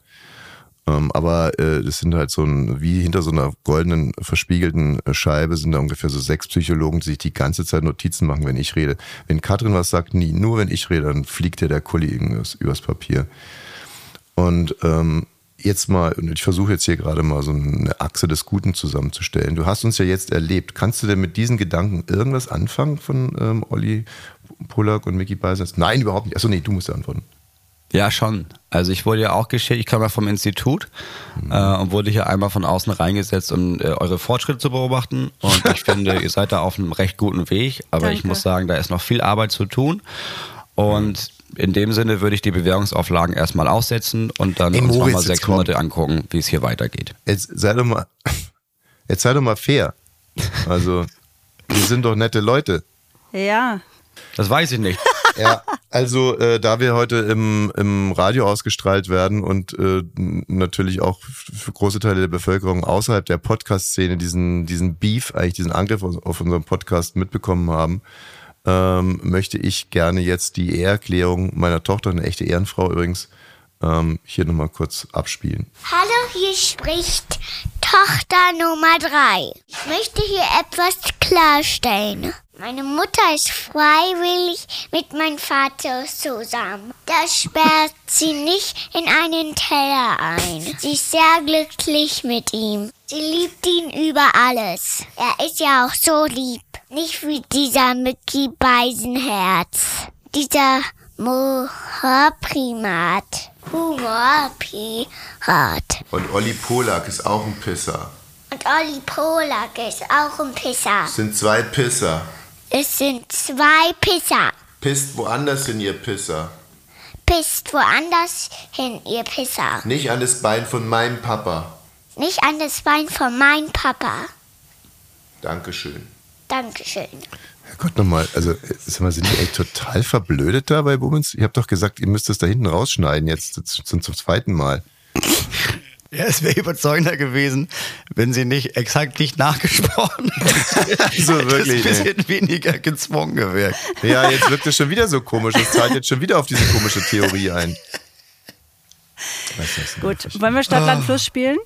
Ähm, aber äh, das sind halt so ein, wie hinter so einer goldenen, verspiegelten äh, Scheibe sind da ungefähr so sechs Psychologen, die sich die ganze Zeit Notizen machen, wenn ich rede. Wenn Katrin was sagt, nie. Nur wenn ich rede, dann fliegt dir der Kuli irgendwas übers Papier. Und ähm, jetzt mal, ich versuche jetzt hier gerade mal so eine Achse des Guten zusammenzustellen. Du hast uns ja jetzt erlebt. Kannst du denn mit diesen Gedanken irgendwas anfangen von ähm, Olli Pollack und Mickey Beisens? Nein, überhaupt nicht. Achso, nee, du musst ja antworten. Ja, schon. Also ich wurde ja auch geschickt, ich komme ja vom Institut Mhm. äh, und wurde hier einmal von außen reingesetzt, um äh, eure Fortschritte zu beobachten. Und ich finde, ihr seid da auf einem recht guten Weg, aber ich Danke. muss sagen, da ist noch viel Arbeit zu tun. Und in dem Sinne würde ich die Bewährungsauflagen erstmal aussetzen und dann Ey, uns nochmal sechs. Monate angucken, wie es hier weitergeht. Jetzt sei doch mal, jetzt sei doch mal fair. Also, wir sind doch nette Leute. Ja. Das weiß ich nicht. Ja, also äh, da wir heute im, im Radio ausgestrahlt werden und äh, natürlich auch für große Teile der Bevölkerung außerhalb der Podcast-Szene diesen, diesen Beef, eigentlich diesen Angriff auf, auf unseren Podcast mitbekommen haben, ähm, möchte ich gerne jetzt die Eherklärung meiner Tochter, eine echte Ehrenfrau übrigens, ähm, hier nochmal kurz abspielen. Hallo, hier spricht Tochter Nummer 3. Ich möchte hier etwas klarstellen. Meine Mutter ist freiwillig mit meinem Vater zusammen. Das sperrt sie nicht in einen Teller ein. Sie ist sehr glücklich mit ihm. Sie liebt ihn über alles. Er ist ja auch so lieb. Nicht wie dieser Mickey Beisenherz. Dieser Mohorprimat. Humorpirat. Und Olli Polak ist auch ein Pisser. Und Olli Polak ist auch ein Pisser. Es sind zwei Pisser. Es sind zwei Pisser. Pisst woanders hin, ihr Pisser. Pisst woanders hin, ihr Pisser. Nicht an das Bein von meinem Papa. Nicht an das Bein von meinem Papa. Dankeschön. Dankeschön. Herrgott nochmal, also sag mal, sind die echt total verblödet da bei Bummens? Ich habe doch gesagt, ihr müsst das da hinten rausschneiden, jetzt zum, zum zweiten Mal. Ja, es wäre überzeugender gewesen, wenn sie nicht exakt nicht nachgesprochen hätte. So wirklich, Das ist ein bisschen weniger gezwungen gewirkt. Ja, jetzt wirkt es schon wieder so komisch. Das zahlt jetzt schon wieder auf diese komische Theorie ein. Gut. Wollen wir Stadt, Land, Fluss spielen?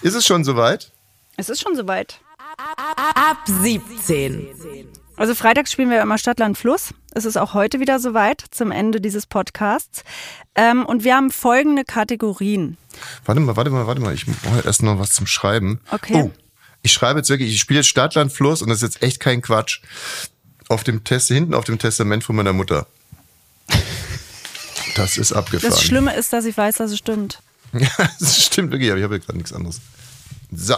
Ist es schon soweit? Es ist schon soweit. Ab 17. Also freitags spielen wir immer Stadt, Land, Fluss. Es ist auch heute wieder soweit zum Ende dieses Podcasts. Ähm, und wir haben folgende Kategorien. Warte mal, warte mal, warte mal. Ich brauche erst noch was zum Schreiben. Okay. Oh, ich schreibe jetzt wirklich, ich spiele jetzt Stadtland Fluss und das ist jetzt echt kein Quatsch. Auf dem Test, hinten auf dem Testament von meiner Mutter. Das ist abgefahren. Das Schlimme ist, dass ich weiß, dass es stimmt. Ja, das stimmt wirklich, aber ich habe ja gerade nichts anderes. So,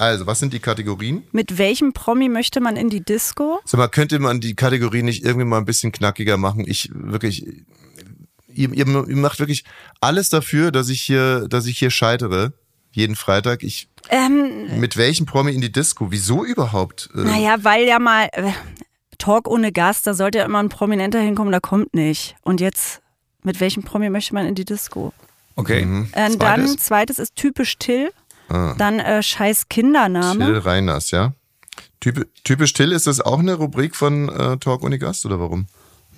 also, was sind die Kategorien? Mit welchem Promi möchte man in die Disco? Sag mal, könnte man die Kategorie nicht irgendwie mal ein bisschen knackiger machen? Ich wirklich, ihr, ihr, ihr macht wirklich alles dafür, dass ich hier, dass ich hier scheitere. Jeden Freitag. Ich, Ähm, mit welchem Promi in die Disco? Wieso überhaupt? Äh, naja, weil ja mal äh, Talk ohne Gast, da sollte ja immer ein Prominenter hinkommen, da kommt nicht. Und jetzt, mit welchem Promi möchte man in die Disco? Okay. Mhm. Zweites. dann, zweites ist typisch Till. Dann äh, scheiß Kindername. Ah. Till Reiners, ja? Typ, typisch Till, ist das auch eine Rubrik von äh, Talk ohne Gast oder warum?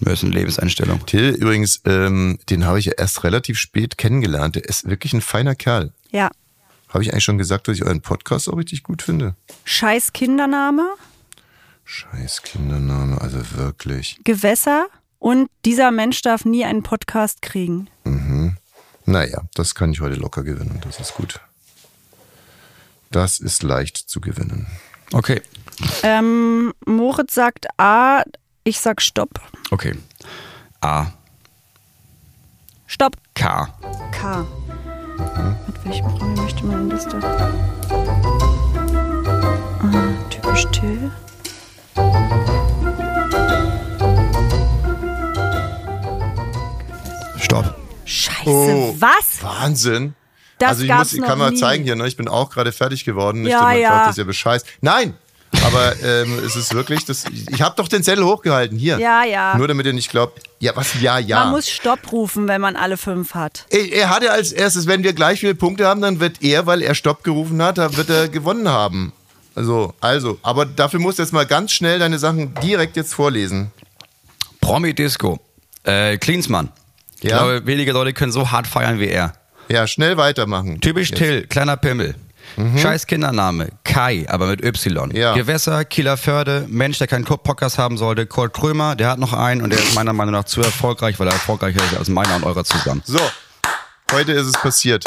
Das ist eine Lebenseinstellung. Till übrigens, ähm, den habe ich ja erst relativ spät kennengelernt. Der ist wirklich ein feiner Kerl. Ja. Habe ich eigentlich schon gesagt, dass ich euren Podcast auch richtig gut finde? Scheiß Kindername, Scheiß Kindername, also wirklich. Gewässer und dieser Mensch darf nie einen Podcast kriegen. Naja, das kann ich heute locker gewinnen. Das ist gut. Das ist leicht zu gewinnen. Okay. Ähm, Moritz sagt A, ich sag Stopp. Okay. A. Stopp. K. K. Mit welchem Promi möchte man in Liste? Ah, typisch Till. Stopp. Scheiße, Oh. was? Wahnsinn. Das also ich gab's muss, ich kann mal nie. zeigen hier, ne? ich bin auch gerade fertig geworden. Ja, dass man ja. sagt, das ist ja bescheiß. Nein! Aber ähm, es ist wirklich, das, ich habe doch den Zettel hochgehalten, hier. Ja, ja. Nur damit ihr nicht glaubt, ja, was, ja, ja. Man muss Stopp rufen, wenn man alle fünf hat. er, er hatte als erstes, wenn wir gleich viele Punkte haben, dann wird er, weil er Stopp gerufen hat, da wird er gewonnen haben. Also, also, aber dafür musst du jetzt mal ganz schnell deine Sachen direkt jetzt vorlesen. Promi Disco. Äh, Klinsmann. Ich Ja. glaube, wenige Leute können so hart feiern wie er. Ja, schnell weitermachen. Typisch Jetzt. Till, kleiner Pimmel. Scheiß Kindername, Kai, aber mit Y. Ja. Gewässer, Kieler Förde, Mensch, der keinen Podcast haben sollte, Kurt Krömer, der hat noch einen und der ist meiner Meinung nach zu erfolgreich, weil er erfolgreicher ist als meiner und eurer zusammen. So, heute ist es passiert.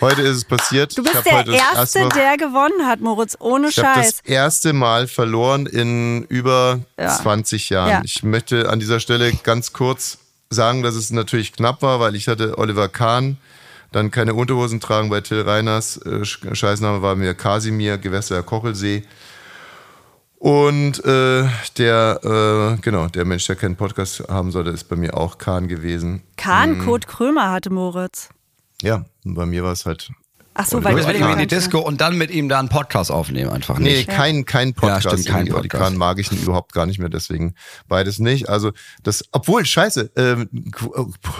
Heute ist es passiert. Du Ich bist der Erste, Mal- der gewonnen hat, Moritz, ohne Ich habe das Scheiß. erste Mal verloren in über Ja. 20 Jahren. Ja. Ich möchte an dieser Stelle ganz kurz sagen, dass es natürlich knapp war, weil ich hatte Oliver Kahn, dann keine Unterhosen tragen bei Till Reiners, äh, Scheißname war mir Kasimir, Gewässer Kochelsee. Und äh, der, äh, genau, der Mensch, der keinen Podcast haben sollte, ist bei mir auch Kahn gewesen. Kahn, mhm. Kurt Krömer hatte Moritz. Ja, bei mir war es halt Ach so, weil du mit ihm in die Disco und dann mit ihm da einen Podcast aufnehmen einfach nicht. Nee, kein, kein Podcast. Ja, stimmt, kein Podcast. Mag ich überhaupt gar nicht mehr, deswegen beides nicht. Also das, obwohl, scheiße, ähm,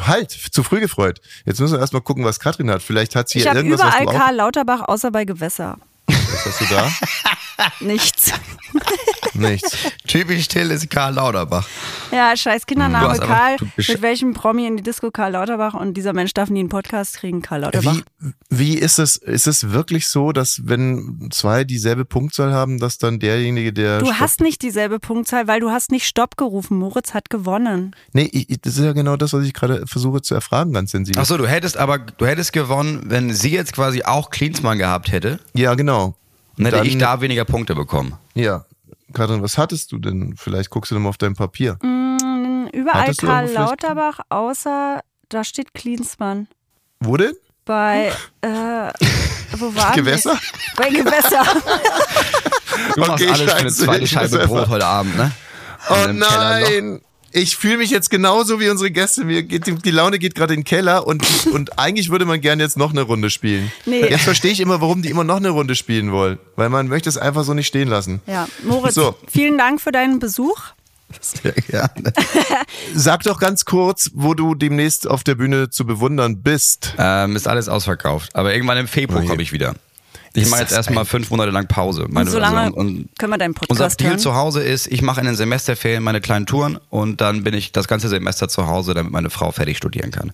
halt, zu früh gefreut. Jetzt müssen wir erstmal gucken, was Katrin hat. Vielleicht hat sie ich ja irgendwas, überall was du Karl Lauterbach, außer bei Gewässer. Was hast du da? Nichts. Nichts. Typisch Till ist Karl Lauterbach. Ja, scheiß Kindername Karl. Mit welchem Promi in die Disco Karl Lauterbach und dieser Mensch darf nie einen Podcast kriegen, Karl Lauterbach. Wie, wie ist es, ist es wirklich so, dass wenn zwei dieselbe Punktzahl haben, dass dann derjenige, der. Du hast nicht dieselbe Punktzahl, weil du hast nicht Stopp gerufen. Moritz hat gewonnen. Nee, ich, das ist ja genau das, was ich gerade versuche zu erfragen, ganz sensibel. Achso, du hättest aber, du hättest gewonnen, wenn sie jetzt quasi auch Klinsmann gehabt hätte. Ja, genau. Und hätte dann, ich da weniger Punkte bekommen. Ja. Katrin, was hattest du denn? Vielleicht guckst du nochmal auf dein Papier. Mm, überall Hattest Karl Lauterbach, außer da steht Klinsmann. Wo denn? Bei, äh, wo war Gewässer? Das? Bei Gewässer. du machst okay, alles für eine zweite Scheibe Brot heute Abend, ne? Oh nein! Ich fühle mich jetzt genauso wie unsere Gäste. Mir geht, die Laune geht gerade in den Keller und, und eigentlich würde man gerne jetzt noch eine Runde spielen. Nee. Jetzt verstehe ich immer, warum die immer noch eine Runde spielen wollen. Weil man möchte es einfach so nicht stehen lassen. Ja, Moritz, so. vielen Dank für deinen Besuch. Sehr gerne. Sag doch ganz kurz, wo du demnächst auf der Bühne zu bewundern bist. Ähm, ist alles ausverkauft. Aber irgendwann im Februar oh komme ich wieder. Ich mache jetzt erstmal fünf Monate lang Pause. Meine, und so lange also, und können wir deinen Podcast Unser Ziel hören? zu Hause ist, ich mache in den Semesterferien meine kleinen Touren und dann bin ich das ganze Semester zu Hause, damit meine Frau fertig studieren kann.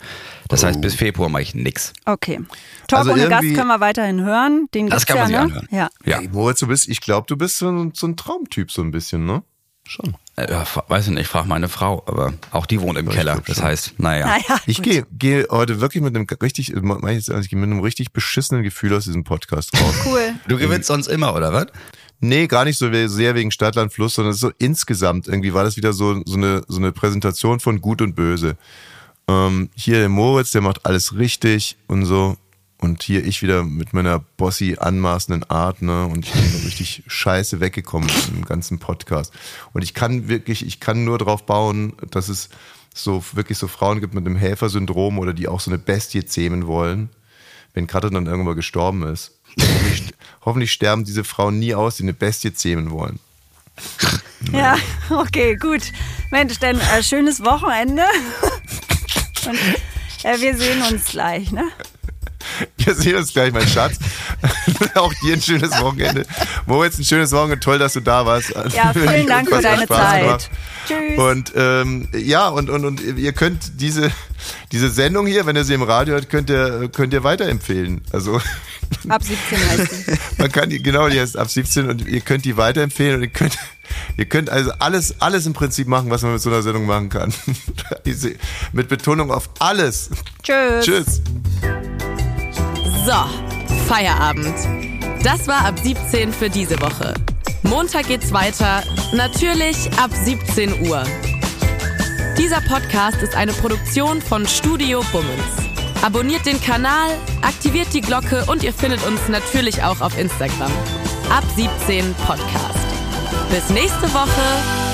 Das oh. heißt, bis Februar mache ich nichts. Okay. Talk also ohne Gast können wir weiterhin hören. Den das kann man ja, sich ne? anhören. Ja. ja. Hey, Moritz, du bist, ich glaube, du bist so ein, so ein Traumtyp so ein bisschen, ne? Schon. Äh, ja, weiß ich nicht, ich frage meine Frau, aber auch die wohnt im ich Keller. Das heißt, naja. naja ich gehe geh heute wirklich mit einem richtig, ich mit einem richtig beschissenen Gefühl aus diesem Podcast raus. Cool. Du gewinnst sonst immer, oder was? Nee, gar nicht so sehr wegen Stadtland Fluss, sondern so insgesamt irgendwie war das wieder so, so, eine, so eine Präsentation von Gut und Böse. Ähm, hier der Moritz, der macht alles richtig und so. Und hier ich wieder mit meiner bossy anmaßenden Art, ne? Und ich bin richtig scheiße weggekommen im ganzen Podcast. Und ich kann wirklich, ich kann nur darauf bauen, dass es so wirklich so Frauen gibt mit einem Helfersyndrom oder die auch so eine Bestie zähmen wollen, wenn Katrin dann irgendwann gestorben ist. Hoffentlich, hoffentlich, sterben diese Frauen nie aus, die eine Bestie zähmen wollen. Ja, okay, gut. Mensch, dann äh, schönes Wochenende. Und äh, wir sehen uns gleich, ne? Wir sehen uns gleich, mein Schatz. Auch dir ein schönes Wochenende. Moritz, ein schönes Wochenende. Toll, dass du da warst. Ja, vielen Dank für deine Spaß Zeit. Gemacht. Tschüss. Und ähm, ja, und, und, und ihr könnt diese, diese Sendung hier, wenn ihr sie im Radio hört, könnt ihr, könnt ihr weiterempfehlen. Also ab 17 heißt sie. Man kann die, genau, die heißt ab 17 und ihr könnt die weiterempfehlen und ihr könnt, ihr könnt also alles, alles im Prinzip machen, was man mit so einer Sendung machen kann. mit Betonung auf alles. Tschüss. Tschüss. So, Feierabend. Das war ab 17 für diese Woche. Montag geht's weiter, natürlich ab 17 Uhr. Dieser Podcast ist eine Produktion von Studio Bummens. Abonniert den Kanal, aktiviert die Glocke und ihr findet uns natürlich auch auf Instagram. Ab 17 Podcast. Bis nächste Woche.